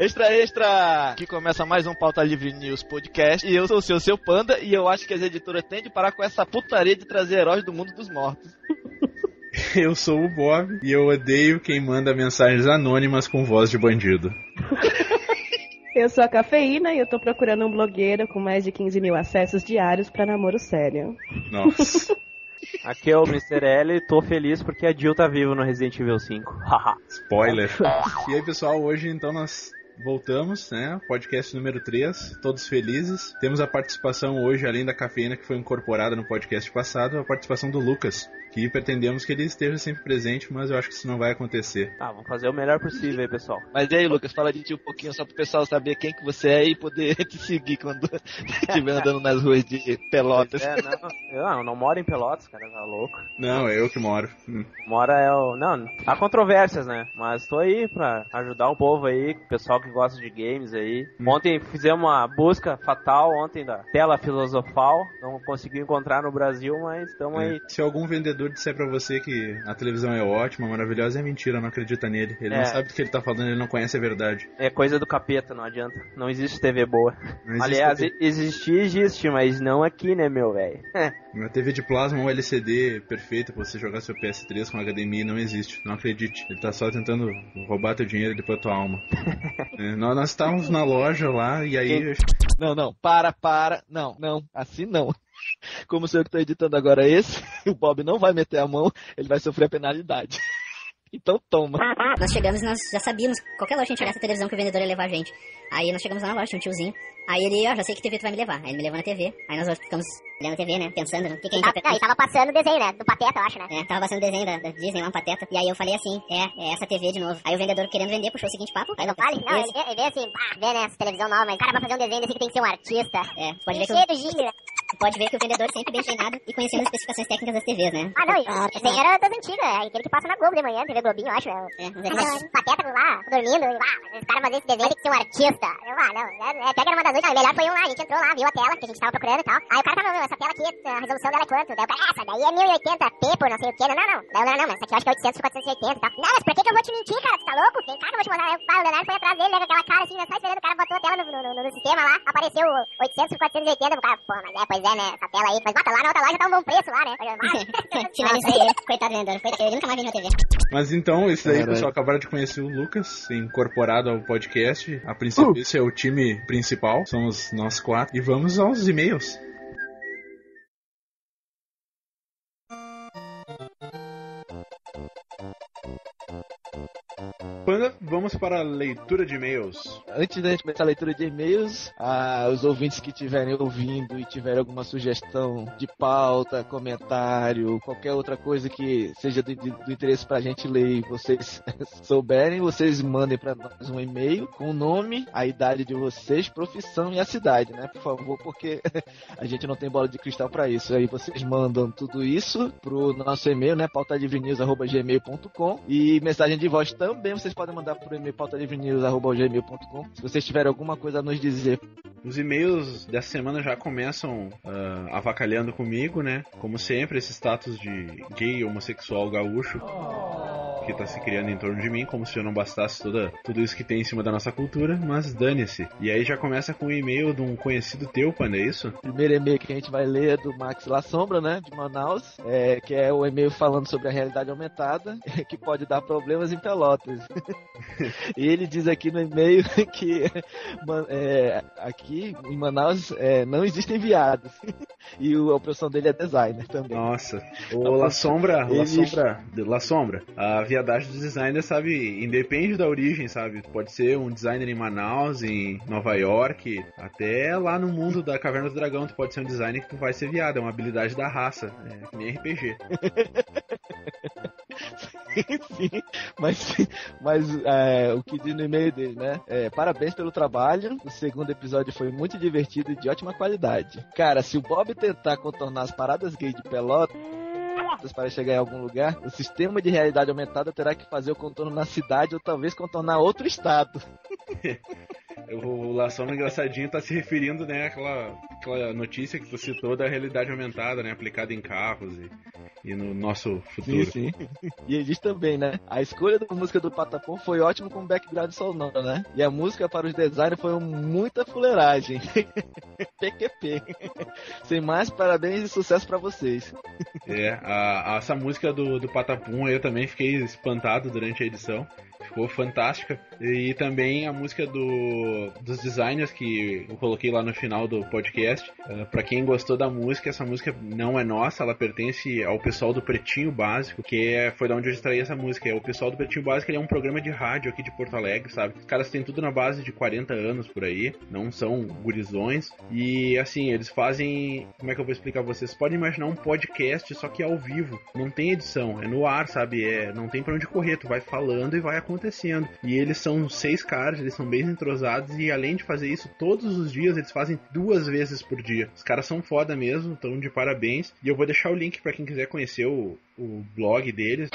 Extra, extra! Que começa mais um Pauta Livre News podcast. E eu sou o seu, seu panda. E eu acho que as editoras têm de parar com essa putaria de trazer heróis do mundo dos mortos. Eu sou o Bob e eu odeio quem manda mensagens anônimas com voz de bandido. Eu sou a Cafeína e eu tô procurando um blogueiro com mais de 15 mil acessos diários pra namoro sério. Nossa. Aqui é o Mr. L e tô feliz porque a Jill tá viva no Resident Evil 5. Haha. Spoiler. E aí, pessoal, hoje então nós voltamos, né? Podcast número 3, todos felizes. Temos a participação hoje, além da cafeína que foi incorporada no podcast passado, a participação do Lucas, que pretendemos que ele esteja sempre presente, mas eu acho que isso não vai acontecer. Tá, vamos fazer o melhor possível aí, pessoal. Mas e aí, Lucas, fala de ti um pouquinho só pro pessoal saber quem que você é e poder te seguir quando estiver andando nas ruas de Pelotas. É, não, eu não, não moro em Pelotas, cara, tá louco. Não, é eu que moro. Hum. Mora é o. Não, há controvérsias, né? Mas tô aí pra ajudar o povo aí, o pessoal que gosta de games aí. Ontem fizemos uma busca fatal ontem da tela filosofal. Não conseguiu encontrar no Brasil, mas estamos aí. É. Se algum vendedor disser pra você que a televisão é ótima, maravilhosa, é mentira, não acredita nele. Ele É. não sabe do que ele tá falando, ele não conhece a verdade. É coisa do capeta, não adianta. Não existe TV boa. Não existe Aliás, TV. existir existe, mas não aqui, né, meu velho? Uma TV de plasma ou LCD perfeita pra você jogar seu PS3 com HDMI não existe. Não acredite. Ele tá só tentando roubar teu dinheiro e depois tua alma. É, nós, nós estávamos na loja lá e aí. Não, não, para, para. Não, não, assim não. Como sou eu que tô editando agora esse, o Bob não vai meter a mão, ele vai sofrer a penalidade. Então toma. Nós chegamos e nós já sabíamos, qualquer loja a gente olhasse a televisão que o vendedor ia levar a gente. Aí nós chegamos lá na loja, tinha um tiozinho. Aí ele, ó, já sei que TV tu vai me levar. Aí ele me levou na TV. Aí nós ficamos olhando a TV, né? Pensando no que, que a gente Tá, vai e tava passando o desenho, né? Do Pateta, eu acho, né? É, tava passando o desenho da, da Disney lá, um pateta. E aí eu falei assim, é, é essa TV de novo. Aí o vendedor querendo vender puxou o seguinte papo. Aí não fale? Não, ele ele vê assim, pá, vê, né, essa televisão nova, mas o cara vai fazer um desenho desse que tem que ser um artista. É, pode ver, que Cheio do gímio, né? Pode ver que o vendedor sempre bem treinado e conhecendo as especificações técnicas das TVs, né? Ah, não, esse aí era das antigas, é aquele que passa na Globo de manhã, TV Globinho, eu acho. É, É, mas Ah, é- não, Pateta lá, dormindo, e, ah, mas esse cara fazer esse desenho tem que ser um artista. Eu, ah, não, é, é, até que era uma das oito, ah, melhor foi um lá, a gente entrou lá, viu a tela que a gente tava procurando e tal. Aí o cara tava, essa tela aqui, a resolução dela é quanto? Daí o cara, essa daí é 1080p por não sei o que, não, não, não. Daí eu, não, não, mas essa aqui eu acho que é 800 por 480 e tal. Não, mas por que que eu vou te mentir, cara? Tu tá louco? Cá que eu vou te mostrar. Aí o Leonardo foi atrás dele, né, com aquela cara assim, né, só esperando, o cara botou a tela no, no, no- no sistema lá, apareceu 800 por 480, o cara, pô, mas é, pois é, né, essa tela aí, mas bota lá na outra loja tá um bom preço lá, né? Finalizei ele. Coitado do vendedor. Coitado, ele nunca mais na TV. Mas então, esse daí, Caralho. pessoal, acabaram de conhecer o Lucas, incorporado ao podcast. A princípio, esse é o time principal, somos nós quatro. E vamos aos e-mails. Vamos para a leitura de e-mails. Antes da gente começar a leitura de e-mails, ah, os ouvintes que estiverem ouvindo e tiverem alguma sugestão de pauta, comentário, qualquer outra coisa que seja do, do- interesse pra gente ler e vocês souberem, vocês mandem pra nós um e-mail com o nome, a idade de vocês, profissão e a cidade, né? Por favor, porque a gente não tem bola de cristal pra isso. Aí vocês mandam tudo isso pro nosso e-mail, né? pautadivrenews.gmail.com e mensagem de voz também vocês podem mandar pro e-mail pautadivrenews.gmail.com se vocês tiverem alguma coisa a nos dizer. Os e-mails dessa semana já começam ah, avacalhando comigo, né? Como sempre, esse status de gay homossexual gaúcho que tá se criando em torno de mim, como se eu não bastasse toda, tudo isso que tem em cima da nossa cultura, mas dane-se. E aí já começa com um e-mail de um conhecido teu, Panda, é isso? O primeiro e-mail que a gente vai ler é do Max La Sombra, né? De Manaus, é, que é o e-mail falando sobre a realidade aumentada, que pode dar problemas em Pelotas. e ele diz aqui no e-mail que é, aqui em Manaus é, não existem viados. e o- a profissão dele é designer também. Nossa, o La Sombra, La Sombra, La Sombra, a viadagem dos designers, sabe, independe da origem, sabe? Pode ser um designer em Manaus, em Nova York, até lá no mundo da Caverna do Dragão, tu pode ser um designer que tu vai ser viado, é uma habilidade da raça, é nem RPG. Mas, mas é, o que diz no e-mail dele, né? É, parabéns pelo trabalho. O segundo episódio foi muito divertido e de ótima qualidade. Cara, se o Bob tentar contornar as paradas gay de Pelotas para chegar em algum lugar, o sistema de realidade aumentada terá que fazer o contorno na cidade ou talvez contornar outro estado. O Lação Engraçadinho tá se referindo, né, àquela, àquela notícia que tu citou da realidade aumentada, né, aplicada em carros e, e no nosso futuro. Sim, sim. E ele diz também, né? A escolha da música do Patapom foi ótimo com background sonoro, né? E a música para os designers foi muita fuleiragem. PQP. Sem mais, parabéns e sucesso para vocês. É, a, a, essa música do, do Patapum eu também fiquei espantado durante a edição ficou fantástica. E também a música do, dos designers que eu coloquei lá no final do podcast. Uh, para quem gostou da música, essa música não é nossa, ela pertence ao pessoal do Pretinho Básico, que é, foi da onde eu extraí essa música. É o pessoal do Pretinho Básico, ele é um programa de rádio aqui de Porto Alegre, sabe? Os caras têm tudo na base de 40 anos por aí, não são gurizões. E assim, eles fazem. Como é que eu vou explicar pra vocês? Podem imaginar um podcast, só que ao vivo. Não tem edição, é no ar, sabe? É, não tem pra onde correr, tu vai falando e vai acontecendo acontecendo. E eles são seis caras, eles são bem entrosados e além de fazer isso todos os dias, eles fazem duas vezes por dia. Os caras são foda mesmo, estão de parabéns. E eu vou deixar o link para quem quiser conhecer o, o blog deles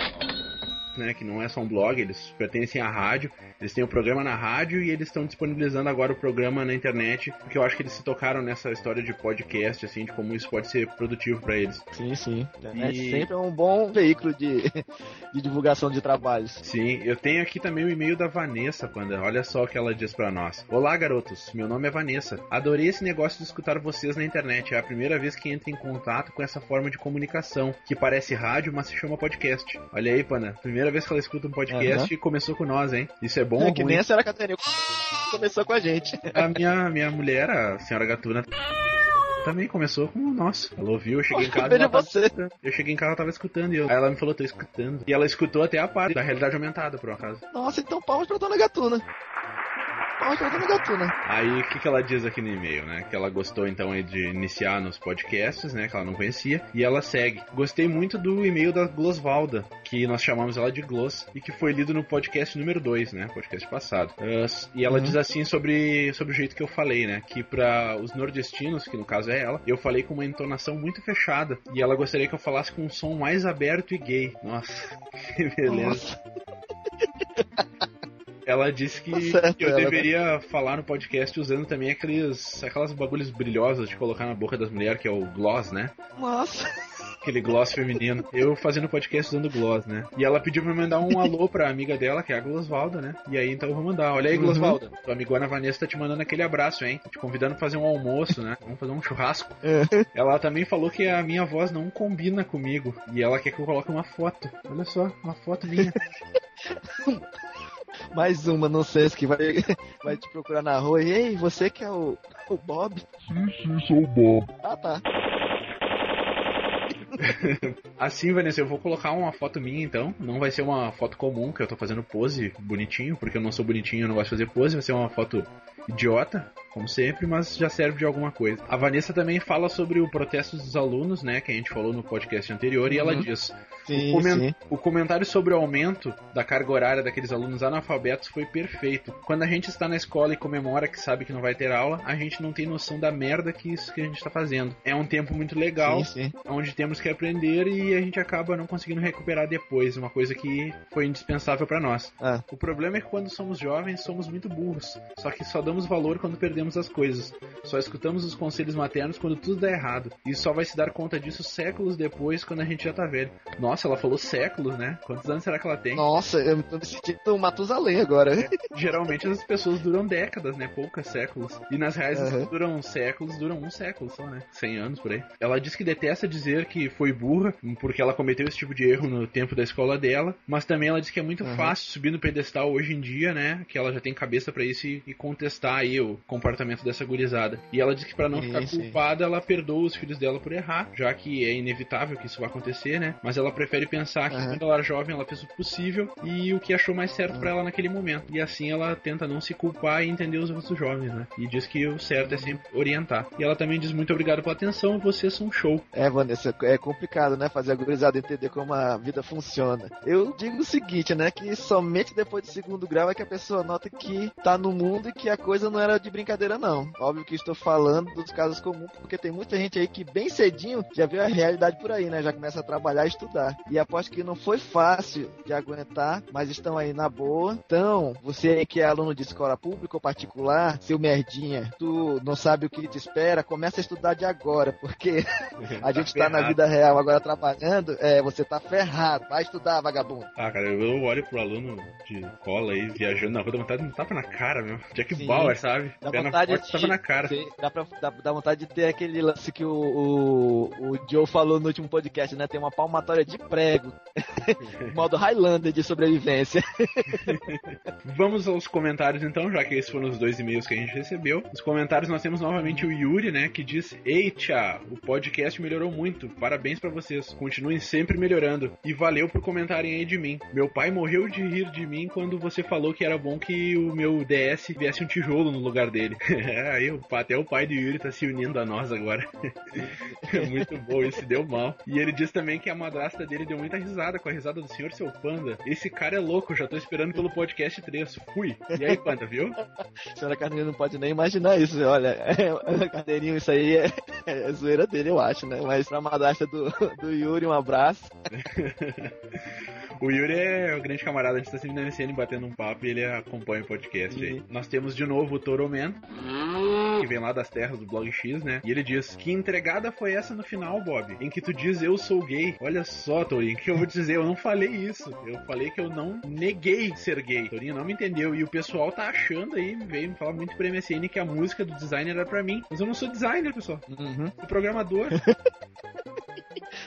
né, que não é só um blog, eles pertencem à rádio, eles têm o um programa na rádio e eles estão disponibilizando agora o programa na internet, porque eu acho que eles se tocaram nessa história de podcast, assim, de como isso pode ser produtivo para eles. Sim, sim. A internet e... sempre é um bom veículo de, de divulgação de trabalhos. Sim, eu tenho aqui também o e-mail da Vanessa, Panda. Olha só o que ela diz para nós. Olá, garotos. Meu nome é Vanessa. Adorei esse negócio de escutar vocês na internet. É a primeira vez que entro em contato com essa forma de comunicação, que parece rádio, mas se chama podcast. Olha aí, Pana. Primeira primeira vez que ela escuta um podcast uhum. e começou com nós, hein? Isso é bom é, ou que ruim? nem a senhora Catarina começou com a gente. A minha, minha mulher, a senhora Gatuna, também começou com o nosso. Ela ouviu, eu cheguei em casa. Ela você. Eu cheguei em casa, ela tava escutando. E eu, aí ela me falou, tô escutando. E ela escutou até a parte da realidade aumentada, por um acaso. Nossa, então palmas pra dona Gatuna. Gatuna. Aí o que, que ela diz aqui no e-mail, né? Que ela gostou então aí de iniciar nos podcasts, né? Que ela não conhecia. E ela segue. Gostei muito do e-mail da Glosvalda, que nós chamamos ela de Gloss, e que foi lido no podcast número 2, né? Podcast passado. Uh, e ela uhum. diz assim sobre, sobre o jeito que eu falei, né? Que para os nordestinos, que no caso é ela, eu falei com uma entonação muito fechada. E ela gostaria que eu falasse com um som mais aberto e gay. Nossa, que beleza. Nossa. Ela disse que, tá certo, eu ela, deveria né? falar no podcast usando também aqueles, aquelas bagulhos brilhosas de colocar na boca das mulheres, que é o gloss, né? Nossa. Aquele gloss feminino. Eu fazendo podcast usando gloss, né? E ela pediu pra mandar um alô pra amiga dela, que é a Glosvalda, né? E aí então eu vou mandar. Olha aí, Glosvalda. Uhum. Tua amigona Vanessa tá te mandando aquele abraço, hein? Te convidando a fazer um almoço, né? Vamos fazer um churrasco. É. Ela também falou que a minha voz não combina comigo. E ela quer que eu coloque uma foto. Olha só, uma foto minha. Mais uma no senso que vai, vai te procurar na rua. E ei, você que é o, o Bob? Sim, sim, sou o Bob. Ah, tá. assim, Vanessa, eu vou colocar uma foto minha então. Não vai ser uma foto comum que eu tô fazendo pose bonitinho, porque eu não sou bonitinho, eu não gosto de fazer pose. Vai ser uma foto idiota, como sempre, mas já serve de alguma coisa. A Vanessa também fala sobre o protesto dos alunos, né, que a gente falou no podcast anterior, e ela uhum. diz: sim, o, coment sim. o, comentário sobre o aumento da carga horária daqueles alunos analfabetos foi perfeito. Quando a gente está na escola e comemora que sabe que não vai ter aula, a gente não tem noção da merda que isso que a gente está fazendo. É um tempo muito legal, sim, onde temos que aprender e a gente acaba não conseguindo recuperar depois, uma coisa que foi indispensável para nós. Ah. O problema é que quando somos jovens somos muito burros, só que só damos damos valor quando perdemos as coisas. Só escutamos os conselhos maternos quando tudo dá errado. E só vai se dar conta disso séculos depois, quando a gente já tá velho. Nossa, ela falou séculos, né? Quantos anos será que ela tem? Nossa, eu tô me sentindo Matusalém agora. É, geralmente as pessoas duram décadas, né? Poucas séculos. E nas reais uhum. duram séculos, duram um século só, né? 100 anos por aí. Ela diz que detesta dizer que foi burra, porque ela cometeu esse tipo de erro no tempo da escola dela. Mas também ela diz que é muito uhum. fácil subir no pedestal hoje em dia, né? Que ela já tem cabeça para isso e, e contestar aí o comportamento dessa gurizada. E ela diz que para não sim, ficar culpada, sim. ela perdoa os filhos dela por errar, já que é inevitável que isso vai acontecer, né? Mas ela prefere pensar que uhum. quando ela era jovem, ela fez o possível e o que achou mais certo uhum. para ela naquele momento. E assim ela tenta não se culpar e entender os outros jovens, né? E diz que o certo é sempre orientar. E ela também diz muito obrigado pela atenção, vocês são show. É, Vanessa, é complicado, né? Fazer a gurizada entender como a vida funciona. Eu digo o seguinte, né? Que somente depois do segundo grau é que a pessoa nota que tá no mundo e que a coisa não era de brincadeira não. Óbvio que estou falando dos casos comuns, porque tem muita gente aí que bem cedinho já viu a realidade por aí, né? Já começa a trabalhar e estudar. E aposto que não foi fácil de aguentar, mas estão aí na boa. Então, você aí que é aluno de escola pública ou particular, seu merdinha, tu não sabe o que te espera, começa a estudar de agora, porque a gente tá na vida real agora trabalhando, é, você tá ferrado. Vai estudar, vagabundo. Ah, cara, eu olho pro aluno de cola aí, viajando na rua, dá vontade de um tapa na cara, meu. Jack Sim. Bauer, sabe? Dá Pé na vontade, de, tapa na cara. ter- dá, pra, dá, dá vontade de ter aquele lance que o, o, o Joe falou no último podcast, né? Tem uma palmatória de prego. modo Highlander de sobrevivência. Vamos aos comentários então, já que esses foram os dois e-mails que a gente recebeu. Nos comentários nós temos novamente o Yuri, né, que diz: Eita, o podcast melhorou muito. Parabéns pra vocês. Continuem sempre melhorando. E valeu por comentarem aí de mim. Meu pai morreu de rir de mim quando você falou que era bom que o meu DS viesse um tijolo no lugar dele. É, aí o- até o pai do Yuri tá se unindo a nós agora. muito bom, isso deu mal. E ele diz também que a madrasta dele deu muita risada com a risada do senhor seu panda. Esse cara é louco, já tô esperando pelo podcast 3. Fui. E aí, panda, viu? Senhora Carneirinho não pode nem imaginar isso. Olha, é, Carneirinho, isso aí é, é zoeira dele, eu acho, né? Mas pra madrasta do, do Yuri, um abraço. O Yuri é o grande camarada, a gente tá sempre na MSN batendo um papo e ele acompanha o podcast aí. Nós temos de novo o Toro Man, que vem lá das terras do Blog X, né? E ele diz: Que entregada foi essa no final, Bob? Em que tu diz eu sou gay. Olha só, Torinho, o que eu vou dizer? Eu não falei isso. Eu falei que eu não neguei ser gay. Torinho não me entendeu. E o pessoal tá achando aí, veio me falar muito pra MSN que a música do designer era pra mim. Mas eu não sou designer, pessoal. Uhum. Sou programador.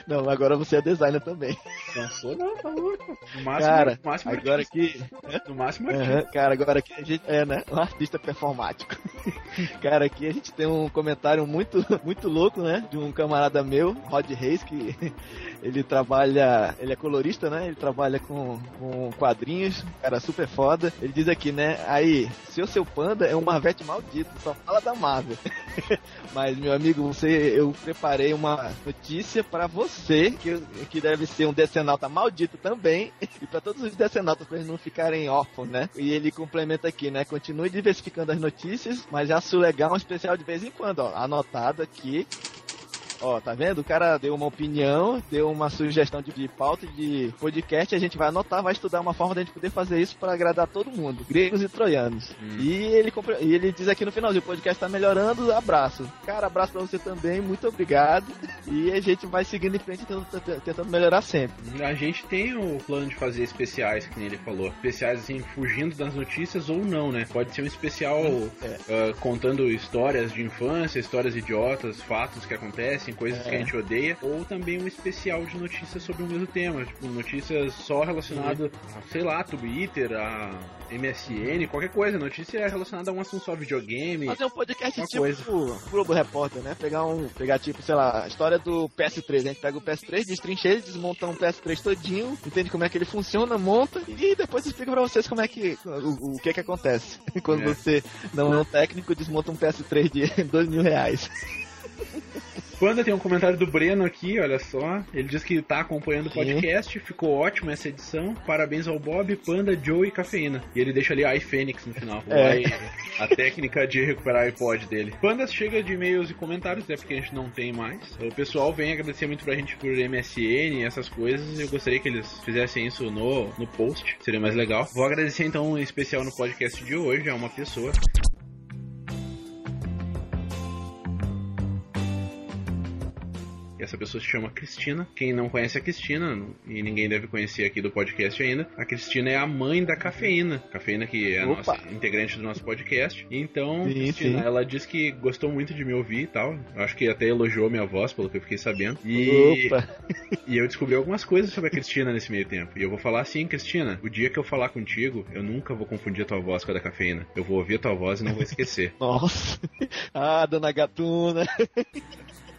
Não, agora você é designer também. não sou, não, tá louco. No máximo, Cara, no máximo agora artista. que No máximo artista. Aham, cara, agora aqui a gente é, né? Um artista performático. cara, aqui a gente tem um comentário muito, muito louco, né? De um camarada meu, Rod Reis, que ele trabalha, ele é colorista, né? Ele trabalha com, com quadrinhos, cara super foda. Ele diz aqui, né? Aí, seu seu panda é um Marvete maldito, só fala da Marvel. Mas, meu amigo, você, eu preparei uma notícia pra você, que, que deve ser um decenalta maldito também, e pra todos os decenautas, pra eles não ficarem órfãos, né? E ele complementa aqui, né? Continue diversificando as notícias, mas acho legal um especial de vez em quando, ó. Anotado aqui. Ó, tá vendo? O cara deu uma opinião, deu uma sugestão de, de pauta de podcast, a gente vai anotar, vai estudar uma forma da gente poder fazer isso pra agradar todo mundo, gregos e troianos. E ele e ele diz aqui no finalzinho, o podcast tá melhorando, abraço. Cara, abraço pra você também, muito obrigado. E a gente vai seguindo em frente tentando, tentando melhorar sempre. A gente tem o plano de fazer especiais, que nem ele falou. Especiais assim, fugindo das notícias ou não, né? Pode ser um especial ah, contando histórias de infância, histórias idiotas, fatos que acontecem, coisas que a gente odeia. Ou também um especial de notícias sobre o mesmo tema. Tipo, notícias só relacionadas, a, sei lá, Twitter, a MSN, qualquer coisa. Notícia relacionada a um assunto só videogame. Fazer um podcast tipo coisa. Globo Repórter, né? Pegar um. Pegar tipo, sei lá, a história do PS3. A gente pega o PS3, destrincha ele, desmonta um PS3 todinho, entende como é que ele funciona, monta e depois explica pra vocês como é que. o, o que que acontece. Quando É. você não é um técnico, desmonta um PS3 de 2 mil reais. Panda tem um comentário do Breno aqui, olha só. Ele diz que tá acompanhando o podcast, ficou ótimo essa edição. Parabéns ao Bob, Panda, Joe e Cafeína. E ele deixa ali iFênix no final. É. a técnica de recuperar o iPod dele. Panda chega de e-mails e comentários, até porque a gente não tem mais. O pessoal vem agradecer muito pra gente por MSN e essas coisas. Eu gostaria que eles fizessem isso no, no post, seria mais legal. Vou agradecer então em especial no podcast de hoje a uma pessoa. Essa pessoa se chama Cristina. Quem não conhece a Cristina, e ninguém deve conhecer aqui do podcast ainda, a Cristina é a mãe da Cafeína. Cafeína que é a Opa. nossa integrante do nosso podcast. Então, Sim, Cristina, sim. ela disse que gostou muito de me ouvir e tal. Eu acho que até elogiou minha voz, pelo que eu fiquei sabendo. E, Opa! e eu descobri algumas coisas sobre a Cristina nesse meio tempo. E eu vou falar assim, Cristina, o dia que eu falar contigo, eu nunca vou confundir a tua voz com a da Cafeína. Eu vou ouvir a tua voz e não vou esquecer. Nossa! Ah, dona Gatuna!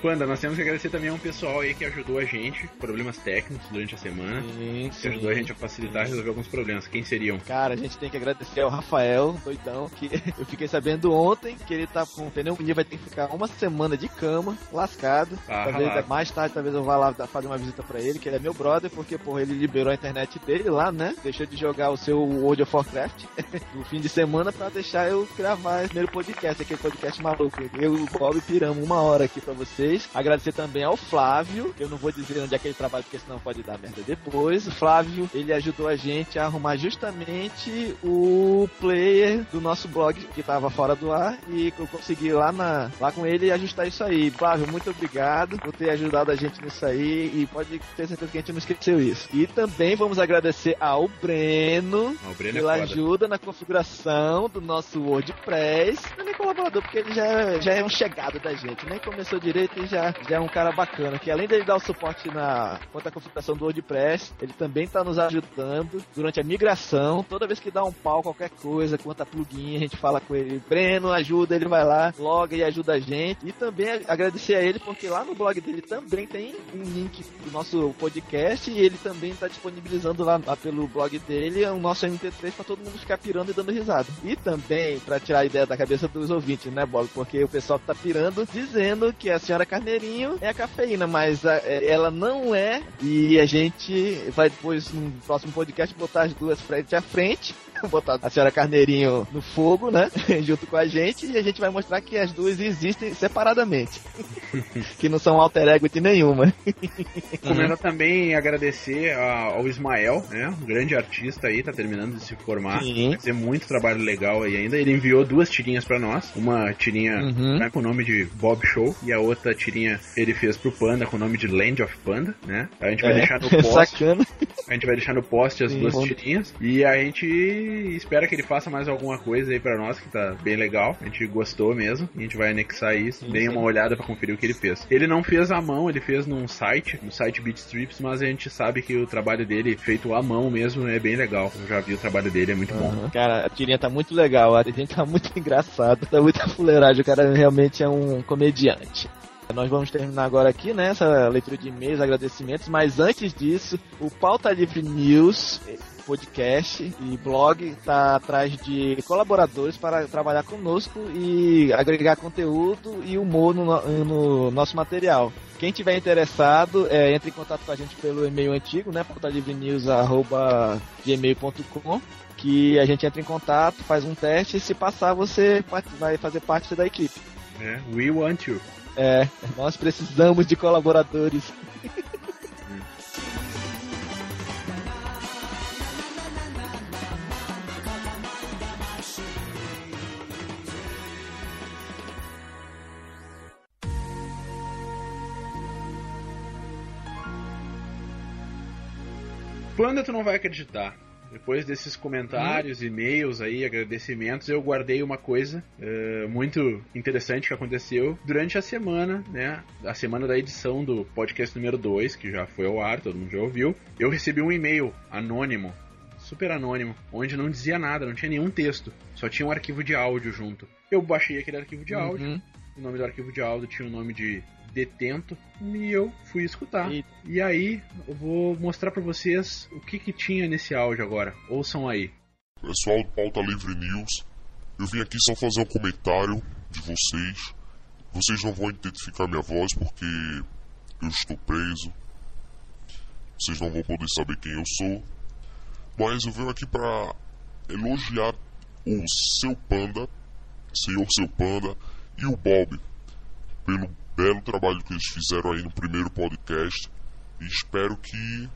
Panda, nós temos que agradecer também a um pessoal aí que ajudou a gente, problemas técnicos durante a semana. Sim, Que ajudou a gente a facilitar e resolver alguns problemas. Quem seriam? Cara, a gente tem que agradecer ao Rafael, doidão, que eu fiquei sabendo ontem que ele tá com pneumonia, vai ter que ficar uma semana de cama, lascado. Ah, talvez ralado. mais tarde, talvez eu vá lá fazer uma visita pra ele, que ele é meu brother, porque, porra, ele liberou a internet dele lá, né? Deixou de jogar o seu World of Warcraft no fim de semana pra deixar eu gravar esse primeiro podcast, aquele podcast maluco. Eu e o Bob piramos uma hora aqui pra vocês. Agradecer também ao Flávio, eu não vou dizer onde é que ele trabalha, porque senão pode dar merda depois. O Flávio, ele ajudou a gente a arrumar justamente o player do nosso blog que tava fora do ar e eu consegui lá, na, lá com ele ajustar isso aí. Flávio, muito obrigado por ter ajudado a gente nisso aí e pode ter certeza que a gente não esqueceu isso. E também vamos agradecer ao Breno o Breno é pela foda. ajuda na configuração do nosso WordPress. Também colaborador, porque ele já, já é um chegado da gente. Nem começou direito e já, já é um cara bacana. Que além dele dar o suporte na quanto à configuração do WordPress, ele também está nos ajudando durante a migração. Toda vez que dá um pau, qualquer coisa, quanto a plugin, a gente fala com ele. Breno, ajuda, ele vai lá, loga e ajuda a gente. E também agradecer a ele, porque lá no blog dele também tem um link do nosso podcast e ele também está disponibilizando lá, lá pelo blog dele o nosso MP3 para todo mundo ficar pirando e dando risada. E também para tirar a ideia da cabeça dos ouvintes, né, Bob? Porque o pessoal tá pirando dizendo que a senhora Carneirinho é a cafeína, mas a- é- ela não é. E a gente vai depois no próximo podcast botar as duas frente a frente. Botar a senhora Carneirinho no fogo, né? Junto com a gente, e a gente vai mostrar que as duas existem separadamente. que não são alter ego de nenhuma. Comendo também agradecer ao Ismael, né? Um grande artista aí, tá terminando de se formar. Sim. Vai ter muito trabalho legal aí ainda. Ele enviou duas tirinhas pra nós. Uma tirinha Uhum. né, com o nome de Bob Show e a outra tirinha ele fez pro Panda com o nome de Land of Panda, né? A gente vai É, deixar no post. Sacana. A gente vai deixar no post as Sim, duas bom. tirinhas. E a gente espera que ele faça mais alguma coisa aí pra nós, que tá bem legal. A gente gostou mesmo. A gente vai anexar isso. Deem sim. uma olhada pra conferir o que ele fez. Ele não fez à mão, ele fez num site, no site Beatstrips, mas a gente sabe que o trabalho dele, feito à mão mesmo, é bem legal. Eu já vi o trabalho dele, é muito bom. Aham. Cara, a tirinha tá muito legal, a gente tá muito engraçado, tá muita fuleiragem, o cara realmente é um comediante. Nós vamos terminar agora aqui, né, essa leitura de e-mails, agradecimentos, mas antes disso, o Pauta Livre News, podcast e blog tá atrás de colaboradores para trabalhar conosco e agregar conteúdo e humor no, no- no nosso material. Quem tiver interessado, é, entre em contato com a gente pelo e-mail antigo, né, pautalivrenews.gmail.com que a gente entra em contato, faz um teste e se passar você vai fazer parte da equipe. É, we want you. É, nós precisamos de colaboradores. Panda, tu não vai acreditar. Depois desses comentários, e-mails aí, agradecimentos, eu guardei uma coisa eh, muito interessante que aconteceu durante a semana, né? A semana da edição do podcast número 2, que já foi ao ar, todo mundo já ouviu. Eu recebi um e-mail anônimo, super anônimo, onde não dizia nada, não tinha nenhum texto, só tinha um arquivo de áudio junto. Eu baixei aquele arquivo de áudio, Uhum. o nome do arquivo de áudio tinha o nome de Detento, e eu fui escutar. E- E aí, eu vou mostrar pra vocês o que que tinha nesse áudio agora. Ouçam aí. Pessoal do Pauta Livre News, eu vim aqui só fazer um comentário de vocês. Vocês não vão identificar minha voz porque eu estou preso. Vocês não vão poder saber quem eu sou. Mas eu venho aqui para elogiar o seu panda, senhor seu panda e o Bob pelo belo trabalho que eles fizeram aí no primeiro podcast. E espero que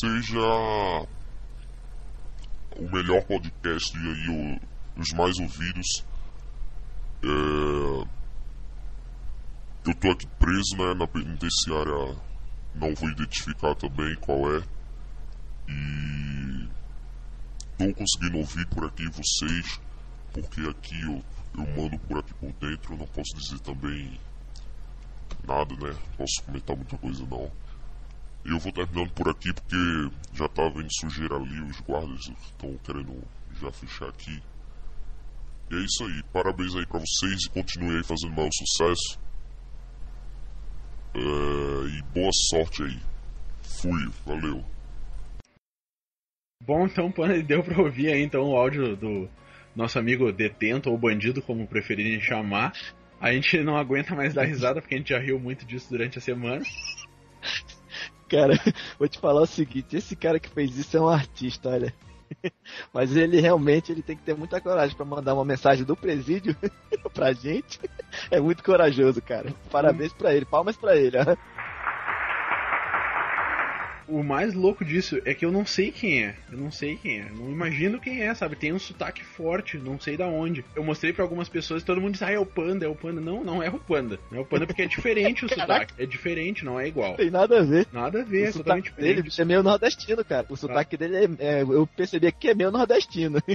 seja o melhor podcast e aí o- os mais ouvidos. É, Eu tô aqui preso né, na penitenciária, não vou identificar também qual é. E tô conseguindo ouvir por aqui vocês, porque aqui eu, eu mando por aqui por dentro, eu não posso dizer também nada, né? Posso comentar muita coisa não. Eu vou terminando por aqui porque já tá vendo sujeira ali, os guardas estão querendo já fechar aqui. E é isso aí, parabéns aí pra vocês e continue aí fazendo maior sucesso. É, e boa sorte aí. Fui, valeu. Bom, então, Pana, deu pra ouvir aí então o áudio do nosso amigo detento ou bandido, como preferirem chamar. A gente não aguenta mais dar risada porque a gente já riu muito disso durante a semana. Cara, vou te falar o seguinte, esse cara que fez isso é um artista, olha. Mas ele realmente ele tem que ter muita coragem para mandar uma mensagem do presídio pra gente. É muito corajoso, cara. Parabéns para ele, palmas para ele. Ó. O mais louco disso é que eu não sei quem é. Eu não sei quem é. Não imagino quem é, sabe? Tem um sotaque forte, não sei da onde. Eu mostrei para algumas pessoas e todo mundo disse: Ah, é o panda, é o panda. Não, não é o panda. Não é o panda porque é diferente o sotaque. É diferente, não é igual. Tem nada a ver. Nada a ver, o é totalmente sotaque dele diferente. é meio nordestino, cara. O sotaque dele é, é- Eu percebi que é meio nordestino.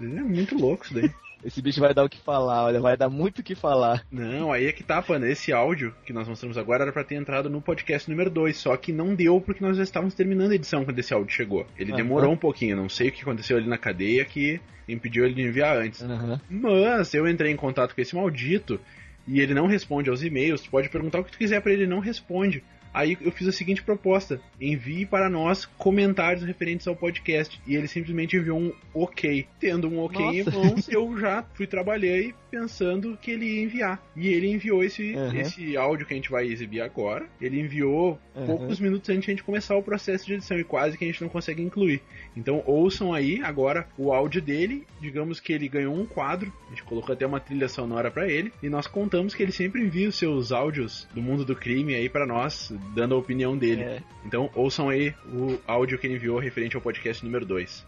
É muito louco isso daí. Esse bicho vai dar o que falar, olha, vai dar muito o que falar. Não, aí é que tá, Panda. Esse áudio que nós mostramos agora era pra ter entrado no podcast número 2, só que não deu porque nós já estávamos terminando a edição quando esse áudio chegou. Ele Aham. demorou um pouquinho, não sei o que aconteceu ali na cadeia que impediu ele de enviar antes. Aham. Mas eu entrei em contato com esse maldito e ele não responde aos e-mails. Tu pode perguntar o que tu quiser pra ele, ele não responde. Aí eu fiz a seguinte proposta: envie para nós comentários referentes ao podcast. E ele simplesmente enviou um ok. Tendo um ok em Nossa. mãos, eu já fui trabalhei pensando que ele ia enviar. E ele enviou esse, Uhum. esse áudio que a gente vai exibir agora. Ele enviou Uhum. poucos minutos antes de a gente começar o processo de edição e quase que a gente não consegue incluir. Então ouçam aí agora o áudio dele. Digamos que ele ganhou um quadro, a gente colocou até uma trilha sonora pra ele e nós contamos que ele sempre envia os seus áudios do mundo do crime aí pra nós, dando a opinião dele. É. Então ouçam aí o áudio que ele enviou referente ao podcast número 2.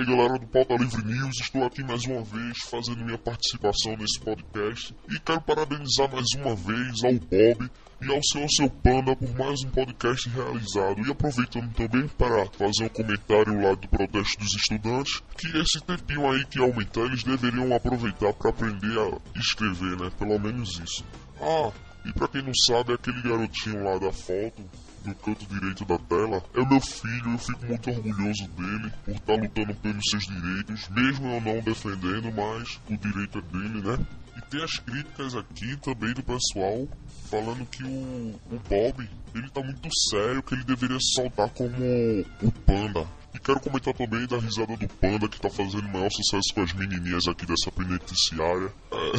Aí galera do Pauta Livre News, estou aqui mais uma vez fazendo minha participação nesse podcast e quero parabenizar mais uma vez ao Bob e ao seu seu Panda por mais um podcast realizado e aproveitando também para fazer um comentário lá do protesto dos estudantes que esse tempinho aí que aumentar eles deveriam aproveitar para aprender a escrever, né? Pelo menos isso. Ah, e pra quem não sabe, aquele garotinho lá da foto no canto direito da tela é meu filho. Eu fico muito orgulhoso dele por estar lutando pelos seus direitos, mesmo eu não defendendo, mas o direito é dele, né? E tem as críticas aqui também do pessoal falando que o, o Bob ele tá muito sério, que ele deveria se soltar como o Panda. E quero comentar também da risada do Panda que tá fazendo maior sucesso com as menininhas aqui dessa penitenciária. É,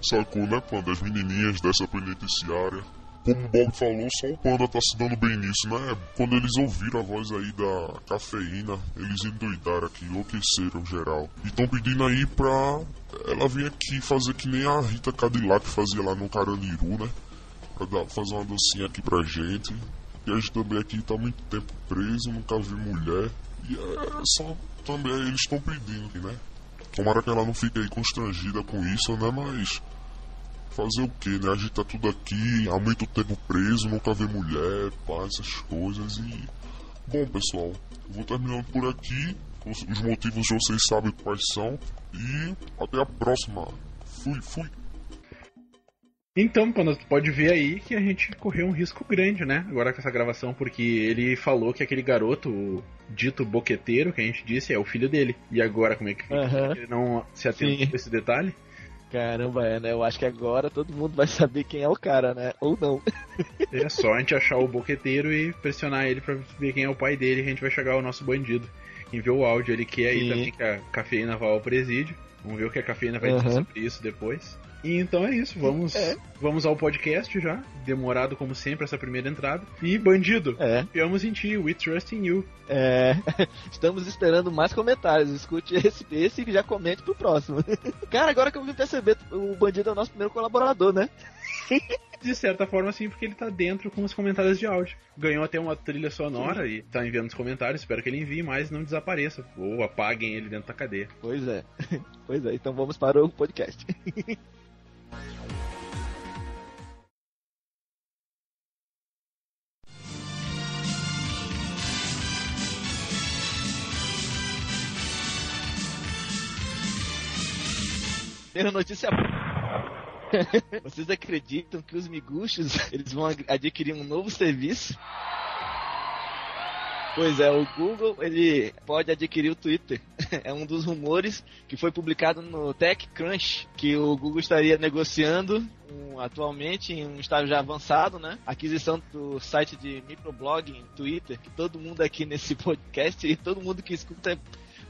sacou, né, Panda? As menininhas dessa penitenciária. Como o Bob falou, só o Panda tá se dando bem nisso, né? Quando eles ouviram a voz aí da cafeína, eles endoidaram aqui, enlouqueceram geral. E tão pedindo aí pra ela vir aqui fazer que nem a Rita Cadillac fazia lá no Carandiru, né? Pra dar, fazer uma docinha aqui pra gente. E a gente também aqui tá muito tempo preso, nunca vi mulher. E é só também eles estão pedindo, né? Tomara que ela não fique aí constrangida com isso, né? Mas fazer o que, né? A gente tá tudo aqui, há muito tempo preso, nunca vê mulher, pá, essas coisas e. Bom pessoal, vou terminando por aqui. Os, os motivos vocês sabem quais são. E até a próxima. Fui, fui. Então, quando tu pode ver aí que a gente correu um risco grande, né? Agora com essa gravação, porque ele falou que aquele garoto, o dito boqueteiro, que a gente disse, é o filho dele. E agora, como é que fica? Aham. Ele não se atentou a esse detalhe? Caramba, é, né? Eu acho que agora todo mundo vai saber quem é o cara, né? Ou não. É só a gente achar o boqueteiro e pressionar ele pra ver quem é o pai dele, que a gente vai chegar ao nosso bandido. Enviou o áudio, ele quer aí Sim. também que a cafeína vá ao presídio. Vamos ver o que a cafeína vai dizer Aham. sobre isso depois. E então é isso, vamos, É. vamos ao podcast já. Demorado como sempre essa primeira entrada. E bandido, É. confiamos em ti, we trust in you. É, estamos esperando mais comentários. Escute esse, esse e já comente pro próximo. Cara, agora que eu vim perceber, o bandido é o nosso primeiro colaborador, né? De certa forma, sim, porque ele tá dentro com os comentários de áudio. Ganhou até uma trilha sonora e tá enviando os comentários. Espero que ele envie mais e não desapareça. Ou apaguem ele dentro da cadeia. Pois é. Pois é, então vamos para o podcast. Primeira notícia. Vocês acreditam que os miguxos eles vão ad- adquirir um novo serviço? Pois é, o Google ele pode adquirir o Twitter. é um dos rumores que foi publicado no TechCrunch, que o Google estaria negociando um, atualmente em um estágio já avançado, né? Aquisição do site de microblogging, Twitter, que todo mundo aqui nesse podcast e todo mundo que escuta é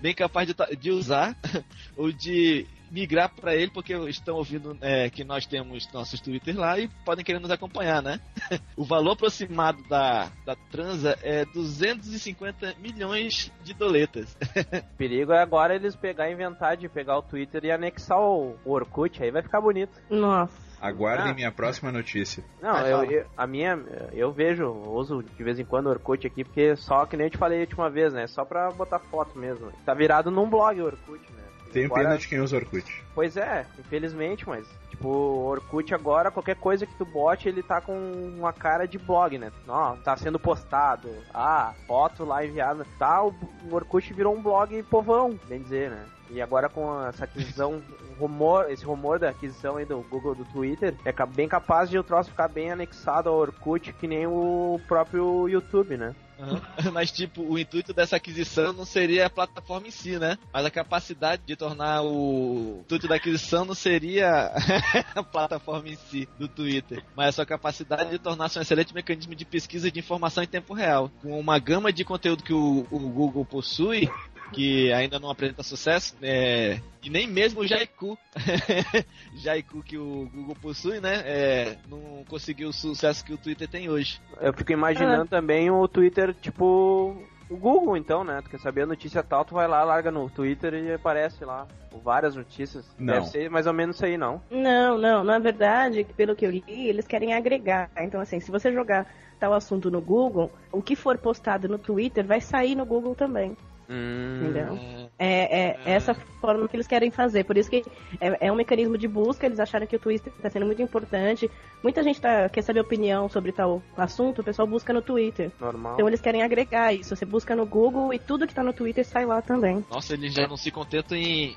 bem capaz de, de usar ou de migrar para ele porque estão ouvindo é, que nós temos nossos Twitter lá e podem querer nos acompanhar, né? o valor aproximado da, da transa é 250 milhões de doletas. o perigo é agora eles pegar inventar de pegar o Twitter e anexar o, o Orkut, aí vai ficar bonito. Nossa. Aguardem ah. minha próxima notícia. Não, eu, eu, a minha, eu vejo, uso de vez em quando o Orkut aqui, porque só que nem eu te falei a última vez, né? Só pra botar foto mesmo. Tá virado num blog o Orkut, né? Tenho agora... pena de quem usa Orkut. Pois é, infelizmente, mas tipo, Orkut agora, qualquer coisa que tu bote, ele tá com uma cara de blog, né? Ó, tá sendo postado. Ah, foto lá enviada. Tá, o Orkut virou um blog povão, bem dizer, né? E agora com essa aquisição, rumor, esse rumor da aquisição aí do Google do Twitter, é bem capaz de o troço ficar bem anexado ao Orkut, que nem o próprio YouTube, né? Uhum. Mas, tipo, o intuito dessa aquisição não seria a plataforma em si, né? Mas a capacidade de tornar o. O intuito da aquisição não seria a plataforma em si do Twitter, mas a sua capacidade de tornar-se um excelente mecanismo de pesquisa de informação em tempo real. Com uma gama de conteúdo que o, o Google possui, que ainda não apresenta sucesso, é, e nem mesmo o Jaiku, Jaiku que o Google possui, né, é, não conseguiu o sucesso que o Twitter tem hoje. Eu fico imaginando ah. também o Twitter, tipo, o Google, então, né? Tu quer saber a notícia tal, tu vai lá, larga no Twitter e aparece lá várias notícias. Não. Deve ser mais ou menos isso aí, não? Não, não. Na verdade, pelo que eu li, eles querem agregar. Então, assim, se você jogar tal assunto no Google, o que for postado no Twitter vai sair no Google também. Hum. Entendeu? É, é, é, essa forma que eles querem fazer. Por isso que é, é, um mecanismo de busca. Eles acharam que o Twitter está sendo muito importante. Muita gente tá, quer saber opinião sobre tal assunto, o pessoal busca no Twitter. Normal. Então eles querem agregar isso. Você busca no Google e tudo que está no Twitter sai lá também. Nossa, eles já não se contentam em.